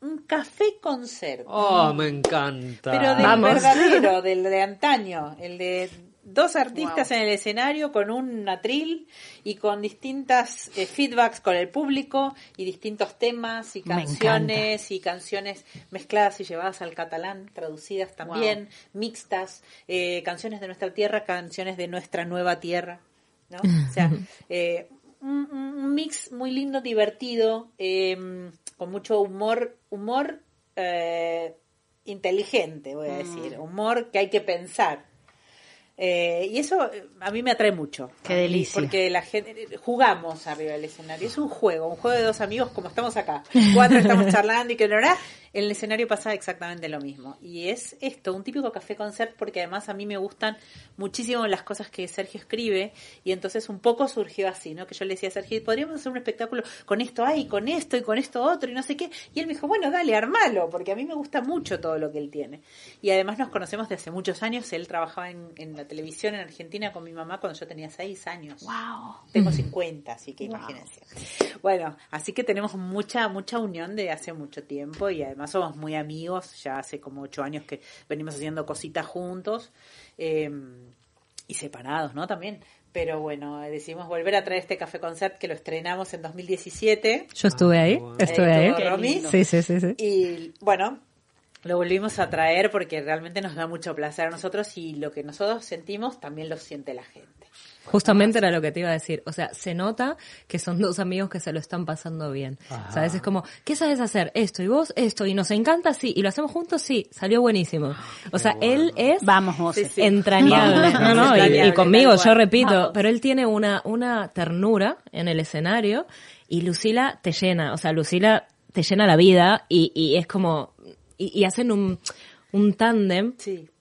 un café concert. Oh, me encanta. Pero del verdadero, del de antaño, el de dos artistas en el escenario con un atril y con distintas eh, feedbacks con el público y distintos temas y canciones y canciones mezcladas y llevadas al catalán, traducidas también, mixtas, eh, canciones de nuestra tierra, canciones de nuestra nueva tierra, ¿no? [LAUGHS] O sea, eh, un, un, mix muy lindo, divertido, em, con mucho humor, humor inteligente, voy a decir, mm. humor que hay que pensar eh, y eso eh, a mí me atrae mucho. Qué delicia. Porque la gente, jugamos arriba del escenario. Es un juego, un juego de dos amigos como estamos acá. Cuatro estamos [LAUGHS] charlando y que verdad en el escenario pasa exactamente lo mismo. Y es esto, un típico café concert porque además a mí me gustan muchísimo las cosas que Sergio escribe y entonces un poco surgió así, ¿no? Que yo le decía a Sergio, podríamos hacer un espectáculo con esto ahí, con esto y con esto otro y no sé qué. Y él me dijo, bueno, dale, armalo, porque a mí me gusta mucho todo lo que él tiene. Y además nos conocemos de hace muchos años. Él trabajaba en, en la televisión en Argentina con mi mamá cuando yo tenía seis años. Wow. Tengo 50, así que imagínense. Bueno, así que tenemos mucha, mucha unión de hace mucho tiempo y además somos muy amigos, ya hace como ocho años que venimos haciendo cositas juntos em, y separados, ¿no? También. Pero bueno, decidimos volver a traer este Café Concert que lo estrenamos en 2017. Yo estuve ahí, estuve ahí. Sí, sí, sí, sí. Y bueno, lo volvimos a traer porque realmente nos da mucho placer a nosotros y lo que nosotros sentimos también lo siente la gente. Justamente era lo que te iba a decir. O sea, se nota que son dos amigos que se lo están pasando bien. ¿Sabes? Es como, ¿qué sabes hacer? Esto y vos, esto. Y nos encanta, sí. Y lo hacemos juntos, sí. Salió buenísimo. O sea, él es Vamos, entrañable. no, no, y, conmigo, yo repito. Pero él tiene una, una ternura en el escenario y Lucila te llena. O sea, Lucila te llena la vida y, y es como y, hacen un, un tándem.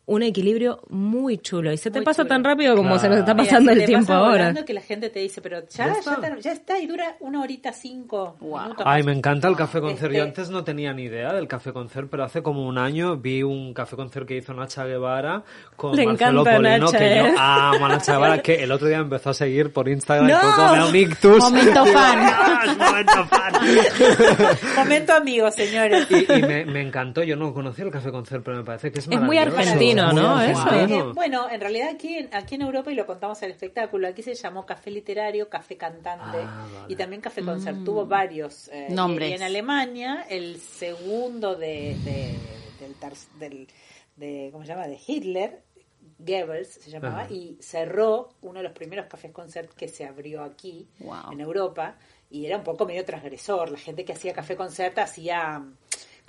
Un equilibrio muy chulo. Y se te pasa tan rápido como se nos está pasando el tiempo ahora. que la gente te dice, pero ya, ya, está. y dura una horita cinco minutos. Ay, me encanta el café concert. Yo este antes no tenía ni idea del café concert, pero hace como un año vi un café concert que hizo Nacha Guevara con Marcelo Polino, que yo amo a Nacha Guevara, que el otro día empezó a seguir por Instagram ¡No! [LAUGHS] y Momento fan. Momento [LAUGHS] fan. Momento amigo, señores. Y, me, me, encantó. Yo no conocía el café concert, pero me parece que es Es muy argentino, ¿no? Eso. bueno, en realidad aquí, aquí en Europa, y lo contamos en el espectáculo, aquí se llamó café literario, café cantante ah, y también café concert. Mm. Tuvo varios eh, nombres. Y en Alemania, el segundo de, del, de, ¿cómo se llama? De Hitler, Goebbels se llamaba, y cerró uno de los primeros cafés concert que se abrió aquí, en Europa, y era un poco medio transgresor. La gente que hacía café concert hacía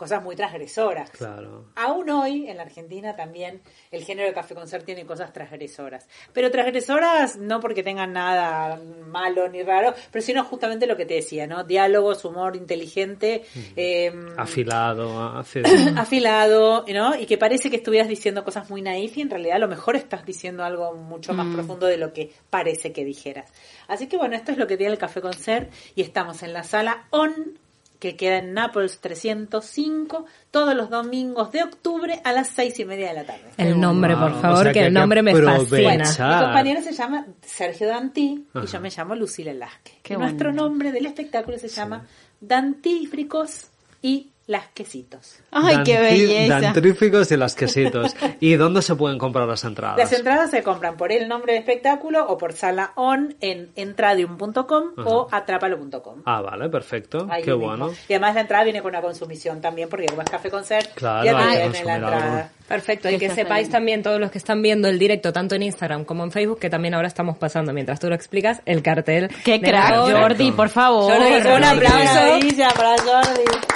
cosas muy transgresoras. Claro. Aún hoy, en la Argentina también, el género de café concert tiene cosas transgresoras. Pero transgresoras no porque tengan nada malo ni raro, pero sino justamente lo que te decía, ¿no? Diálogos, humor inteligente. Em, afilado. [CLEARS THROAT] afilado, ¿no? Y que parece que estuvieras diciendo cosas muy naif y en realidad a lo mejor estás diciendo algo mucho más mm. profundo de lo que parece que dijeras. Así que bueno, esto es lo que tiene el café concert y estamos en la sala On que queda en Nápoles 305, todos los domingos de octubre a las seis y media de la tarde. El nombre, por favor, que, el nombre me fascina. mi compañero se llama Sergio Dantí y yo me llamo Lucila Lasque. Nuestro nombre del espectáculo se llama Dantífricos y las quesitos. ¡Ay, qué belleza! Dantríficos y las quesitos. [LAUGHS] ¿Y dónde se pueden comprar las entradas? Las entradas se compran por el nombre de espectáculo o por sala on en entradium.com o atrapalo.com. Ah, vale, perfecto. qué bueno. Y además la entrada viene con una consumición también, porque como es café concert, claro, ya viene la entrada. Perfecto, y que sepáis también todos los que están viendo el directo, tanto en Instagram como en Facebook, que también ahora estamos pasando, mientras tú lo explicas, el cartel. ¡Qué crack, Jordi, por favor! un aplauso para Jordi.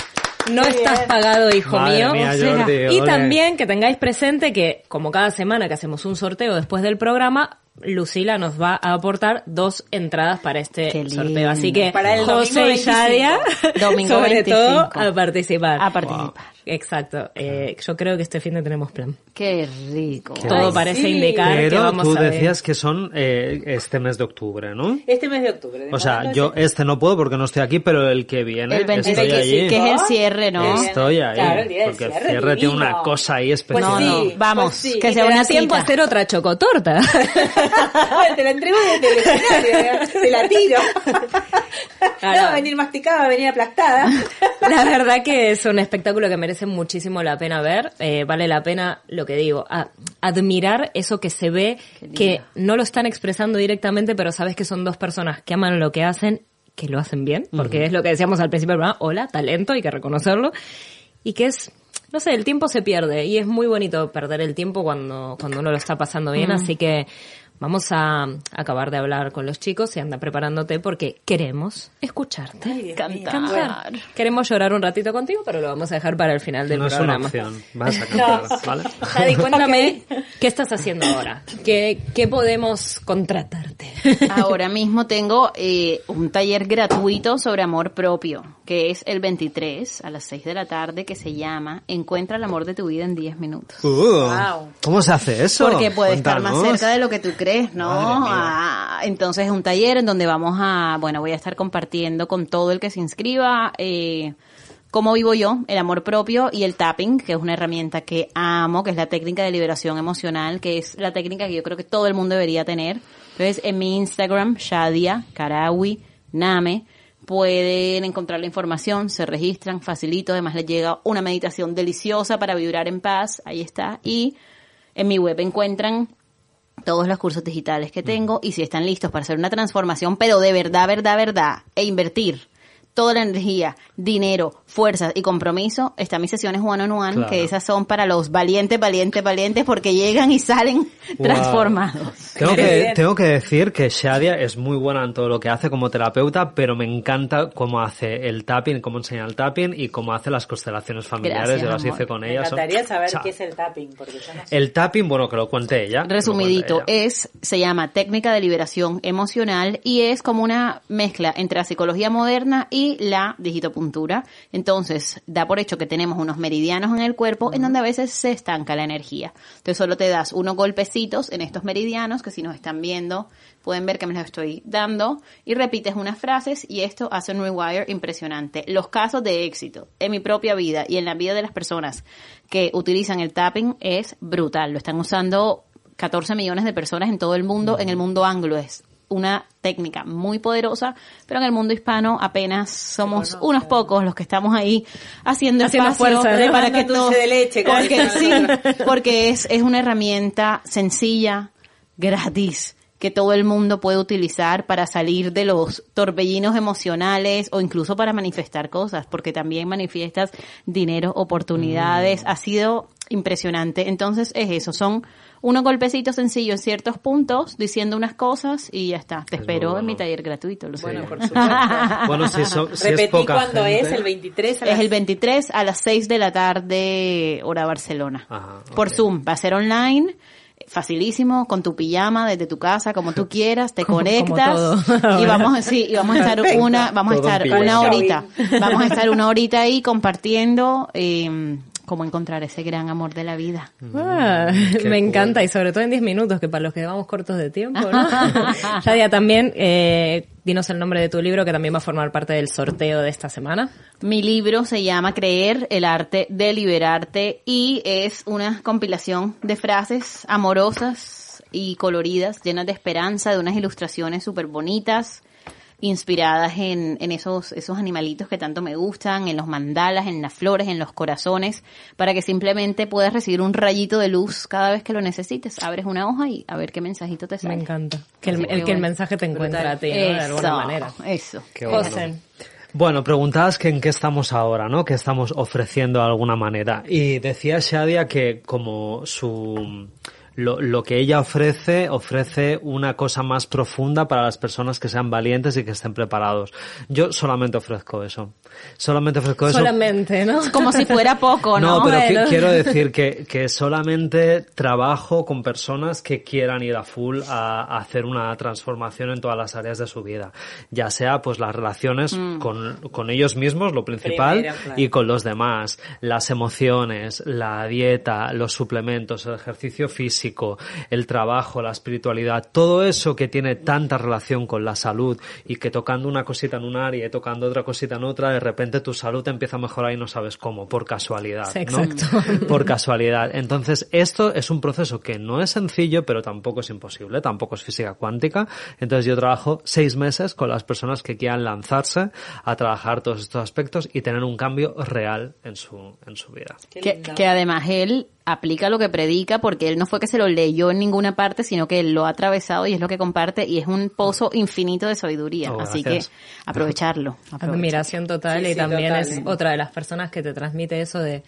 No estás pagado, hijo mío. y también que tengáis presente que, como cada semana que hacemos un sorteo después del programa, Lucila nos va a aportar dos entradas para este sorteo. Así que para el José y Shadia, [LAUGHS] domingo sobre todo, a participar. A participar. Exacto. Eh, yo creo que este fin de tenemos plan. Qué rico. Todo parece indicar que Pero vamos tú a ver. decías que son eh, este mes de octubre, ¿no? Este mes de octubre. de O sea, yo es- este no puedo porque no estoy aquí, pero el que viene El 20 estoy que, allí. que es el cierre, ¿no? Estoy ahí, Claro, el día del porque el cierre, cierre tiene una cosa ahí especial. No, Pues no, sí, vamos, pues sí. que Y sea una tiempo a hacer otra chocotorta. [LAUGHS] Te la entrego desde el escenario, te la tiro. No va a venir masticada, va a venir aplastada. La verdad que es un espectáculo que merece muchísimo la pena ver. Eh, vale la pena, lo que digo, a- admirar eso que se ve, que no lo están expresando directamente, pero sabes que son dos personas que aman lo que hacen, que lo hacen bien, porque es lo que decíamos al principio del programa, hola, talento, hay que reconocerlo, y que es, no sé, el tiempo se pierde, y es muy bonito perder el tiempo cuando, cuando uno lo está pasando bien, así que vamos a acabar de hablar con los chicos y anda preparándote porque queremos escucharte. Cantar. Queremos llorar un ratito contigo, pero lo vamos a dejar para el final del no es una programa. opción, vas a cantar, [LAUGHS] ¿vale? Jadi, cuéntame, ¿qué estás haciendo ahora? ¿Qué, qué podemos contratarte? Ahora mismo tengo eh, un taller gratuito sobre amor propio, que es el 23 a las 6 de la tarde, que se llama Encuentra el amor de tu vida en 10 minutos. Uh, Wow. ¿Cómo se hace eso? Porque puede estar más cerca de lo que tú crees, ¿no? Ah, entonces es un taller en donde vamos a, bueno, voy a estar compartiendo con todo el que se inscriba eh, cómo vivo yo, el amor propio y el tapping, que es una herramienta que amo, que es la técnica de liberación emocional, que es la técnica que yo creo que todo el mundo debería tener. Entonces en mi Instagram, Shadia Karawi Name, pueden encontrar la información, se registran facilito, además les llega una meditación deliciosa para vibrar en paz, ahí está, y en mi web encuentran todos los cursos digitales que tengo y si están listos para hacer una transformación, pero de verdad, verdad, verdad, e invertir toda la energía, dinero, fuerzas y compromiso, están mis sesiones one on one, Claro. que esas son para los valientes, valientes, valientes, porque llegan y salen transformados. Tengo que, tengo que decir que Shadia es muy buena en todo lo que hace como terapeuta, pero me encanta cómo hace el tapping, cómo enseña el tapping y cómo hace las constelaciones familiares. Gracias, Yo las amor. hice con Me ella. son- encantaría saber Cha- qué es el tapping, porque yo no sé. El tapping, bueno, que lo cuente ella. Resumidito, cuente ella. es, se llama técnica de liberación emocional y es como una mezcla entre la psicología moderna y la digitopuntura. Entonces, da por hecho que tenemos unos meridianos en el cuerpo en donde a veces se estanca la energía. Entonces, solo te das unos golpecitos en estos meridianos que si nos están viendo pueden ver que me los estoy dando y repites unas frases y esto hace un rewire impresionante. Los casos de éxito en mi propia vida y en la vida de las personas que utilizan el tapping es brutal. Lo están usando 14 millones de personas en todo el mundo, en el mundo anglo es una técnica muy poderosa, pero en el mundo hispano apenas somos unos pocos los que estamos ahí haciendo, Haciendo espacio fuerza, ¿no? para que todo, de leche, porque sí, porque es, es una herramienta sencilla, gratis, que todo el mundo puede utilizar para salir de los torbellinos emocionales o incluso para manifestar cosas, porque también manifiestas dinero, oportunidades. Ha sido impresionante. Entonces es eso, son unos golpecitos sencillos en ciertos puntos, diciendo unas cosas y ya está. Te Es espero en mi taller gratuito. Lo Bueno, por [LAUGHS] supuesto. Bueno, si, so- si es Repetí poca cuándo gente- es, el 23 a Es las- el 23 a las 6 de la tarde, hora Barcelona. Ajá, Por. Zoom. Va a ser online, facilísimo, con tu pijama, desde tu casa, como tú quieras, te [LAUGHS] Como- como conectas. todo. y [LAUGHS] vamos, a- sí, y vamos a estar Perfecto. una, vamos a Todo estar una horita. Vamos a estar una horita ahí compartiendo, eh, cómo encontrar ese gran amor de la vida. Ah, qué [LAUGHS] me encanta cool. y sobre todo en 10 minutos, que para los que vamos cortos de tiempo, ¿no? [LAUGHS] [LAUGHS] Shadia, también, eh, dinos el nombre de tu libro que también va a formar parte del sorteo de esta semana. Mi libro se llama Creer, el arte de liberarte y es una compilación de frases amorosas y coloridas, llenas de esperanza, de unas ilustraciones súper bonitas, inspiradas en, en esos, esos animalitos que tanto me gustan, en los mandalas, en las flores, en los corazones, para que simplemente puedas recibir un rayito de luz cada vez que lo necesites. Abres una hoja y a ver qué mensajito te Me sale. encanta. Que el, que el mensaje te encuentra a ti, ¿no? De alguna manera. Eso. Qué bueno. José. Bueno, preguntabas que en qué estamos ahora, ¿no? Que estamos ofreciendo de alguna manera. Y decía Shadia que como su lo, lo que ella ofrece, ofrece una cosa más profunda para las personas que sean valientes y que estén preparados. Yo solamente ofrezco eso. Solamente ofrezco eso. Solamente, ¿no? Como si fuera poco, ¿no? No, pero Bueno. quiero decir que, que solamente trabajo con personas que quieran ir a full a, a hacer una transformación en todas las áreas de su vida. Ya sea pues las relaciones con, con ellos mismos, lo principal, Primero, claro. y con los demás, las emociones, la dieta, los suplementos, el ejercicio físico, el trabajo, la espiritualidad, todo eso que tiene tanta relación con la salud y que tocando una cosita en un área y tocando otra cosita en otra, de repente tu salud empieza a mejorar y no sabes cómo, por casualidad. Sí, ¿no? exacto. [LAUGHS] Por casualidad. Entonces, esto es un proceso que no es sencillo, pero tampoco es imposible, tampoco es física cuántica. Entonces, yo trabajo seis meses con las personas que quieran lanzarse a trabajar todos estos aspectos y tener un cambio real en su, en su vida. Que además él aplica lo que predica porque él no fue que se lo leyó en ninguna parte, sino que él lo ha atravesado y es lo que comparte y es un pozo infinito de sabiduría. Oh, Así gracias. que aprovecharlo. aprovecharlo. [LAUGHS] Admiración total Sí, y sí, también total, es otra de las personas que te transmite eso de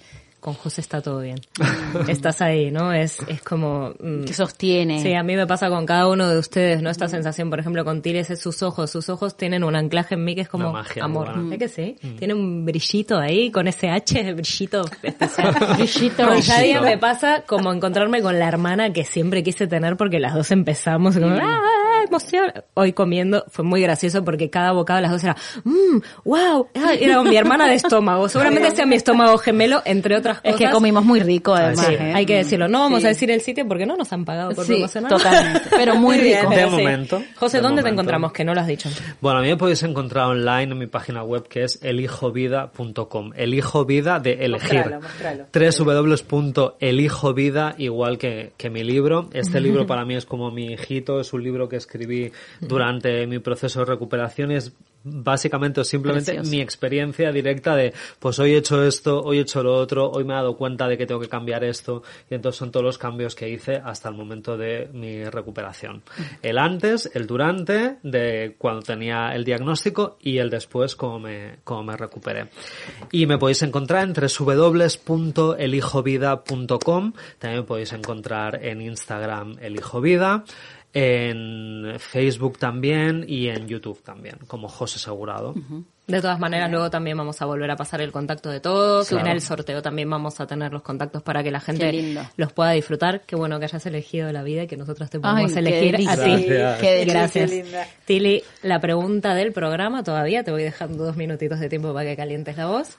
con José está todo bien. [LAUGHS] Estás ahí, ¿no? Es, es como... mm, Que sostiene. Sí, a mí me pasa con cada uno de ustedes, ¿no? Esta sensación, por ejemplo, con Tires es sus ojos. Sus ojos tienen un anclaje en mí que es como magia, amor. bueno. ¿Sé que sí? Tiene un brillito ahí, con ese H, brillito especial. [LAUGHS] Brillito. Con Shadia Brillito. me pasa como encontrarme con la hermana que siempre quise tener porque las dos empezamos como, ¡ah, emoción! Hoy comiendo fue muy gracioso porque cada bocado de las dos era, mmm, wow, era mi hermana de estómago. Seguramente sea mi estómago gemelo, entre otras Es cosas. que comimos muy rico además. Sí, ¿eh? hay que decirlo. No vamos Sí. a decir el sitio porque no nos han pagado por Sí, promocionar. totalmente. Pero muy rico. De momento, José, de ¿dónde te encontramos? Que no lo has dicho. Bueno, a mí me podéis encontrar online en mi página web que es elijovida.com. Elijo vida de elegir. Mostralo, mostralo. www.elijovida, igual que, que mi libro. Este libro para mí es como mi hijito, es un libro que escribí durante mi proceso de recuperación y es básicamente o simplemente Precioso. mi experiencia directa de pues hoy he hecho esto, hoy he hecho lo otro, hoy me he dado cuenta de que tengo que cambiar esto y entonces son todos los cambios que hice hasta el momento de mi recuperación. El antes, el durante de cuando tenía el diagnóstico y el después como me, como me recuperé. Y me podéis encontrar en www.elijovida.com, también me podéis encontrar en Instagram elijovida, en Facebook también y en YouTube también, como José Segurado. De todas maneras, luego también vamos a volver a pasar el contacto de todos. Claro. En el sorteo también vamos a tener los contactos para que la gente los pueda disfrutar. Qué bueno que hayas elegido la vida y que nosotros te podamos Ay, elegir a ti. Gracias. Qué. Gracias. Qué linda. Tili, la pregunta del programa todavía, te voy dejando dos minutitos de tiempo para que calientes la voz.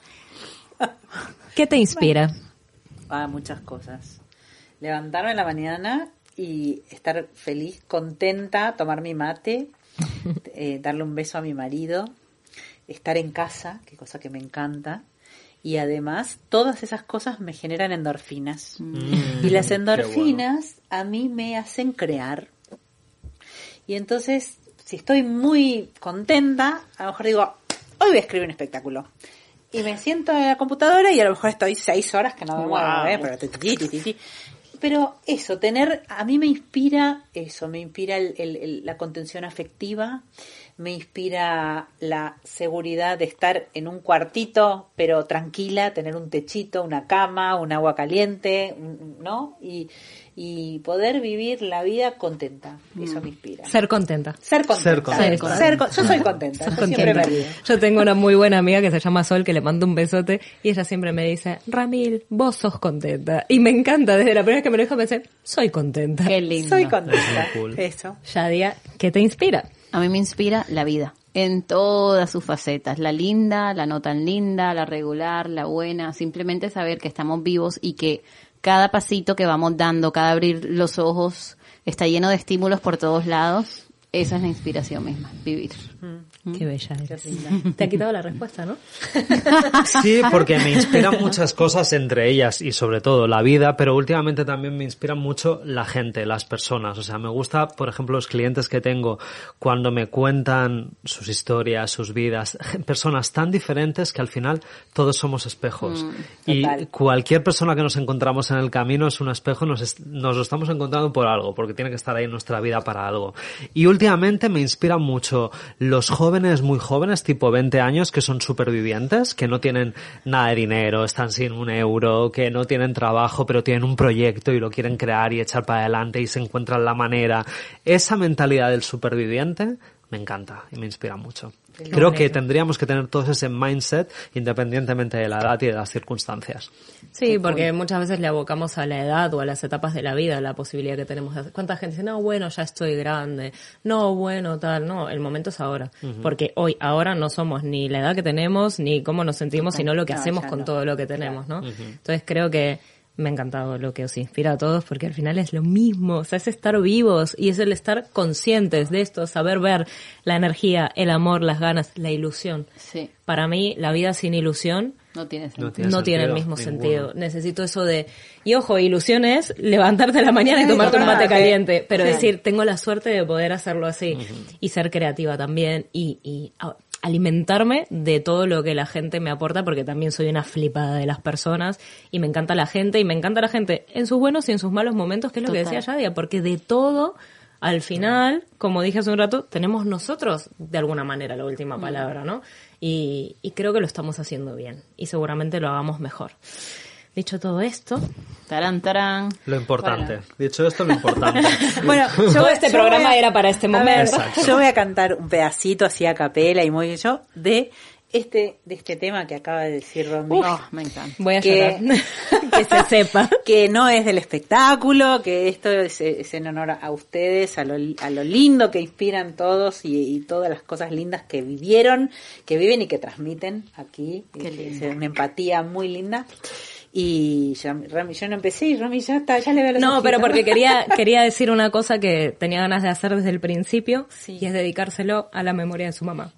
¿Qué te inspira? Ah, muchas cosas. Levantarme en la mañana y estar feliz, contenta, tomar mi mate, [LAUGHS] eh, darle un beso a mi marido, estar en casa, que cosa que me encanta. Y además, todas esas cosas me generan endorfinas. Mm, y las endorfinas a mí me hacen crear. Y entonces, si estoy muy contenta, a lo mejor digo, hoy voy a escribir un espectáculo. Y me siento en la computadora y a lo mejor estoy seis horas que no me muevo, Wow. ¿eh? Pero, Pero eso, tener, a mí me inspira eso, me inspira el- el- la contención afectiva, me inspira la seguridad de estar en un cuartito, pero tranquila, tener un techito, una cama, un agua caliente, ¿no? Y, y poder vivir la vida contenta, eso me inspira. Ser contenta. Ser contenta. Ser contenta. Ser con- yo soy contenta. yo siempre me Contenta. digo. Yo tengo una muy buena amiga que se llama Sol, que le mando un besote, y ella siempre me dice, Ramil, vos sos contenta. Y me encanta, desde la primera vez que me lo dijo pensé, soy contenta. Qué lindo. Soy contenta. Es muy cool. Eso. Shadia, ¿qué te inspira? A mí me inspira la vida en todas sus facetas, la linda, la no tan linda, la regular, la buena, simplemente saber que estamos vivos y que cada pasito que vamos dando, cada abrir los ojos, está lleno de estímulos por todos lados. Esa es la inspiración misma, vivir. Qué bella eres. Te ha quitado la respuesta, ¿no? [LAUGHS] Sí, porque me inspiran [LAUGHS] muchas cosas, entre ellas y sobre todo la vida, pero últimamente también me inspiran mucho la gente, las personas. O sea, me gusta, por ejemplo, los clientes que tengo cuando me cuentan sus historias, sus vidas, personas tan diferentes que al final todos somos espejos. y total. cualquier persona que nos encontramos en el camino es un espejo, nos, es- nos lo estamos encontrando por algo, porque tiene que estar ahí en nuestra vida para algo. Y últimamente me inspiran mucho los jóvenes, muy jóvenes, tipo 20 años, que son supervivientes, que no tienen nada de dinero, están sin un euro, que no tienen trabajo, pero tienen un proyecto y lo quieren crear y echar para adelante y se encuentran la manera. Esa mentalidad del superviviente me encanta y me inspira mucho. Creo que tendríamos que tener todos ese mindset independientemente de la edad y de las circunstancias. Sí, porque muchas veces le abocamos a la edad o a las etapas de la vida la posibilidad que tenemos de hacer. ¿Cuánta gente dice, no, bueno, ya estoy grande? No, bueno, tal. No, el momento es ahora. Porque hoy, ahora no somos ni la edad que tenemos, ni cómo nos sentimos, sino lo que hacemos con todo lo que tenemos, ¿no? Entonces creo que me ha encantado lo que os inspira a todos porque al final es lo mismo, o sea, es estar vivos y es el estar conscientes de esto, saber ver la energía, el amor, las ganas, la ilusión. Sí. Para mí, la vida sin ilusión No tiene No sentido. tiene no tiene el mismo ninguno. sentido. Necesito eso de, y ojo, ilusión es levantarte a la mañana y tomarte un mate caliente, pero Sí. decir, tengo la suerte de poder hacerlo así y ser creativa también y, y a- alimentarme de todo lo que la gente me aporta porque también soy una flipada de las personas y me encanta la gente y me encanta la gente en sus buenos y en sus malos momentos, que es lo que decía Yadia, porque de todo al final, como dije hace un rato, tenemos nosotros de alguna manera la última palabra, ¿no? Y, y creo que lo estamos haciendo bien y seguramente lo hagamos mejor. Dicho todo esto, Tarán, tarán. Lo importante. Dicho esto, lo importante. [LAUGHS] Bueno, Todo este yo programa a- era para este ver, momento. Yo voy a cantar un pedacito así a capela y muy yo de este de este tema que acaba de decir Romy. Oh, me encanta. voy a Que- [LAUGHS] que se sepa. que no es del espectáculo, que esto es, es en honor a ustedes, a lo, a lo lindo que inspiran todos y, y todas las cosas lindas que vivieron, que viven y que transmiten aquí. Qué Es lindo. una empatía muy linda. Y yo, Rami, yo no empecé y Rami ya está, ya le veo los No, pero porque quería, [LAUGHS] quería decir una cosa que tenía ganas de hacer desde el principio Sí. y es dedicárselo a la memoria de su mamá.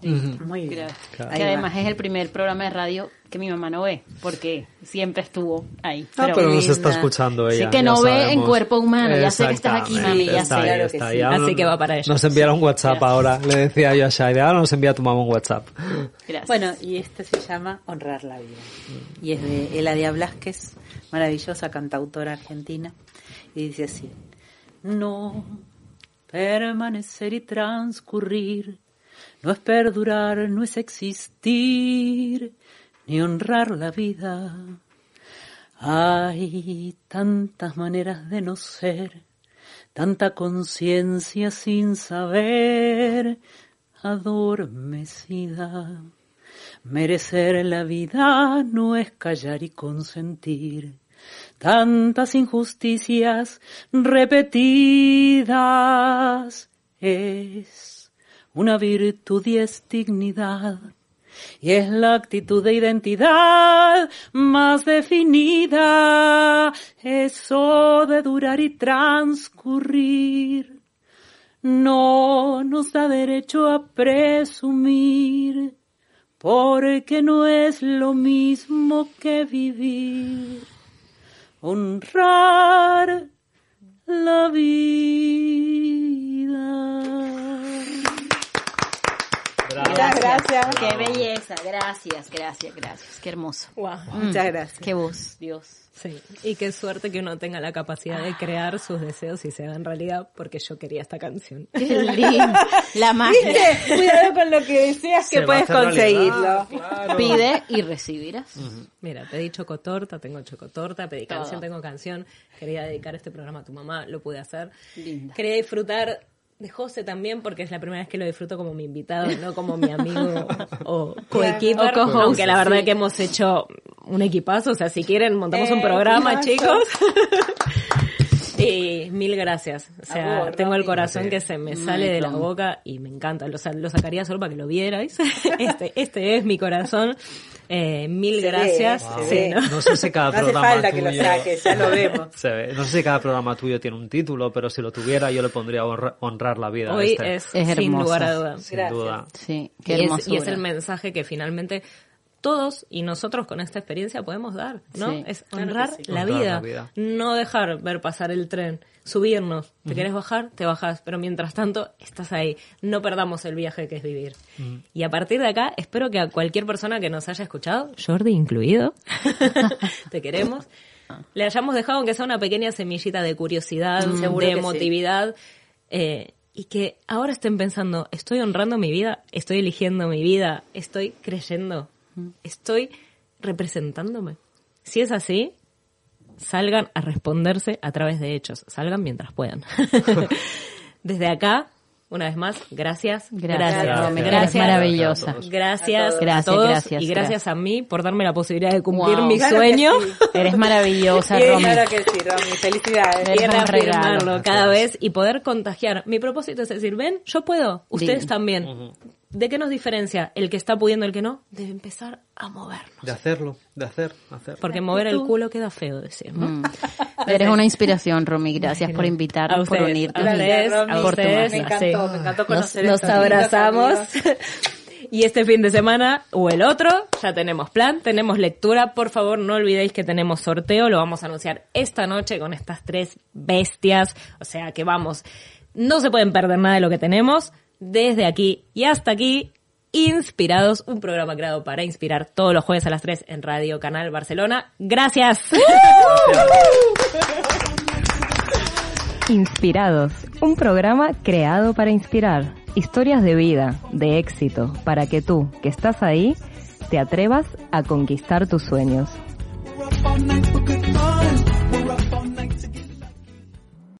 Muy bien. Claro. Que además es el primer programa de radio que mi mamá no ve, porque siempre estuvo ahí. Ah, pero nos está escuchando ella. Sí, que no ve en cuerpo humano, ya sé que estás aquí, mami, ya Está sé. ahí, Claro está que sí. Así que va para ella. Nos enviaron un WhatsApp Gracias. ahora. Le decía yo a Shaide, ahora nos envía tu mamá un WhatsApp. Gracias. Bueno, y este se llama Honrar la vida. Y es de Eladia Blasquez, maravillosa cantautora argentina. Y dice así: No permanecer y transcurrir, no es perdurar, no es existir, ni honrar la vida. Hay tantas maneras de no ser, tanta conciencia sin saber, adormecida. Merecer la vida no es callar y consentir tantas injusticias repetidas. Es una virtud y es dignidad. Y es la actitud de identidad más definida. Eso de durar y transcurrir no nos da derecho a presumir, porque no es lo mismo que vivir. Honrar la vida. Muchas gracias. Qué belleza, gracias, gracias, gracias. Qué hermoso. Wow. Muchas gracias. Qué voz, Dios. Sí, y qué suerte que uno tenga la capacidad de crear sus deseos y se hagan realidad porque yo quería esta canción. Qué lindo. La [LAUGHS] magia. ¿Viste? Cuidado con lo que deseas Se que puedes realidad, conseguirlo. claro. Pide y recibirás. Mira, pedí chocotorta, tengo chocotorta, pedí Todo. canción, tengo canción. Quería dedicar este programa a tu mamá, lo pude hacer. Linda. Quería disfrutar de José también porque es la primera vez que lo disfruto como mi invitado, no como mi amigo o coequiper. O co-host, aunque la verdad sí. que hemos hecho un equipazo, o sea, si quieren montamos un programa, chicos. [LAUGHS] Y mil gracias. O sea, vos, tengo el corazón que se me sale de la boca y me encanta. Lo, sa- lo sacaría solo para que lo vierais. [LAUGHS] Este, este es mi corazón. Eh, mil Se ve, gracias. Sí. ¿no? No sé si cada [LAUGHS] No hace programa falta que lo tuyo- saques, ya lo vemos. [LAUGHS] Se ve. No sé si cada programa tuyo tiene un título, pero si lo tuviera yo le pondría honra- honrar la vida. a Hoy este. es, Es sin lugar a dudas. Sin Gracias. duda. Sí, Y es, hermosura. y es el mensaje que finalmente todos y nosotros con esta experiencia podemos dar, ¿no? Sí. Es Claro honrar, sí. la, Honrar vida, la vida. no dejar ver pasar el tren, subirnos. ¿Te quieres bajar? Te bajas, pero mientras tanto estás ahí. No perdamos el viaje que es vivir. Y a partir de acá, espero que a cualquier persona que nos haya escuchado, Jordi incluido, [LAUGHS] te queremos, le hayamos dejado aunque sea una pequeña semillita de curiosidad, Seguro de que sí. emotividad. eh, y que ahora estén pensando, estoy honrando mi vida, estoy eligiendo mi vida, estoy creyendo, estoy representándome. Si es así, salgan a responderse a través de hechos, salgan mientras puedan. [LAUGHS] Desde acá, una vez más, gracias. Gracias, gracias, gracias maravillosa. Gracias, a todos, gracias, y gracias, a mí por darme la posibilidad de cumplir mi sueño. Eres maravillosa, [LAUGHS] Romy. Claro que sí, Romy. Felicidades. Y reafirmarlo cada vez y poder contagiar. Mi propósito es decir, ven, yo puedo, ustedes también. ¿De qué nos diferencia el que está pudiendo el que no? De empezar a movernos. De hacerlo, de hacer, hacer. Porque mover el culo queda feo decir, ¿no? Mm. [LAUGHS] Eres una inspiración, Romy. Gracias por invitarnos, por unirte. A ustedes, a ustedes. Me encantó, me encantó conocer Nos, nos abrazamos. [LAUGHS] Y este fin de semana o el otro, ya tenemos plan, tenemos lectura. Por favor, no olvidéis que tenemos sorteo. Lo vamos a anunciar esta noche con estas tres bestias. O sea que vamos, no se pueden perder nada de lo que tenemos desde aquí y hasta aquí, Inspirados, un programa creado para inspirar todos los jueves a las 3 en Radio Canal Barcelona. Gracias. [LAUGHS] Inspirados, un programa creado para inspirar historias de vida, de éxito, para que tú, que estás ahí, te atrevas a conquistar tus sueños.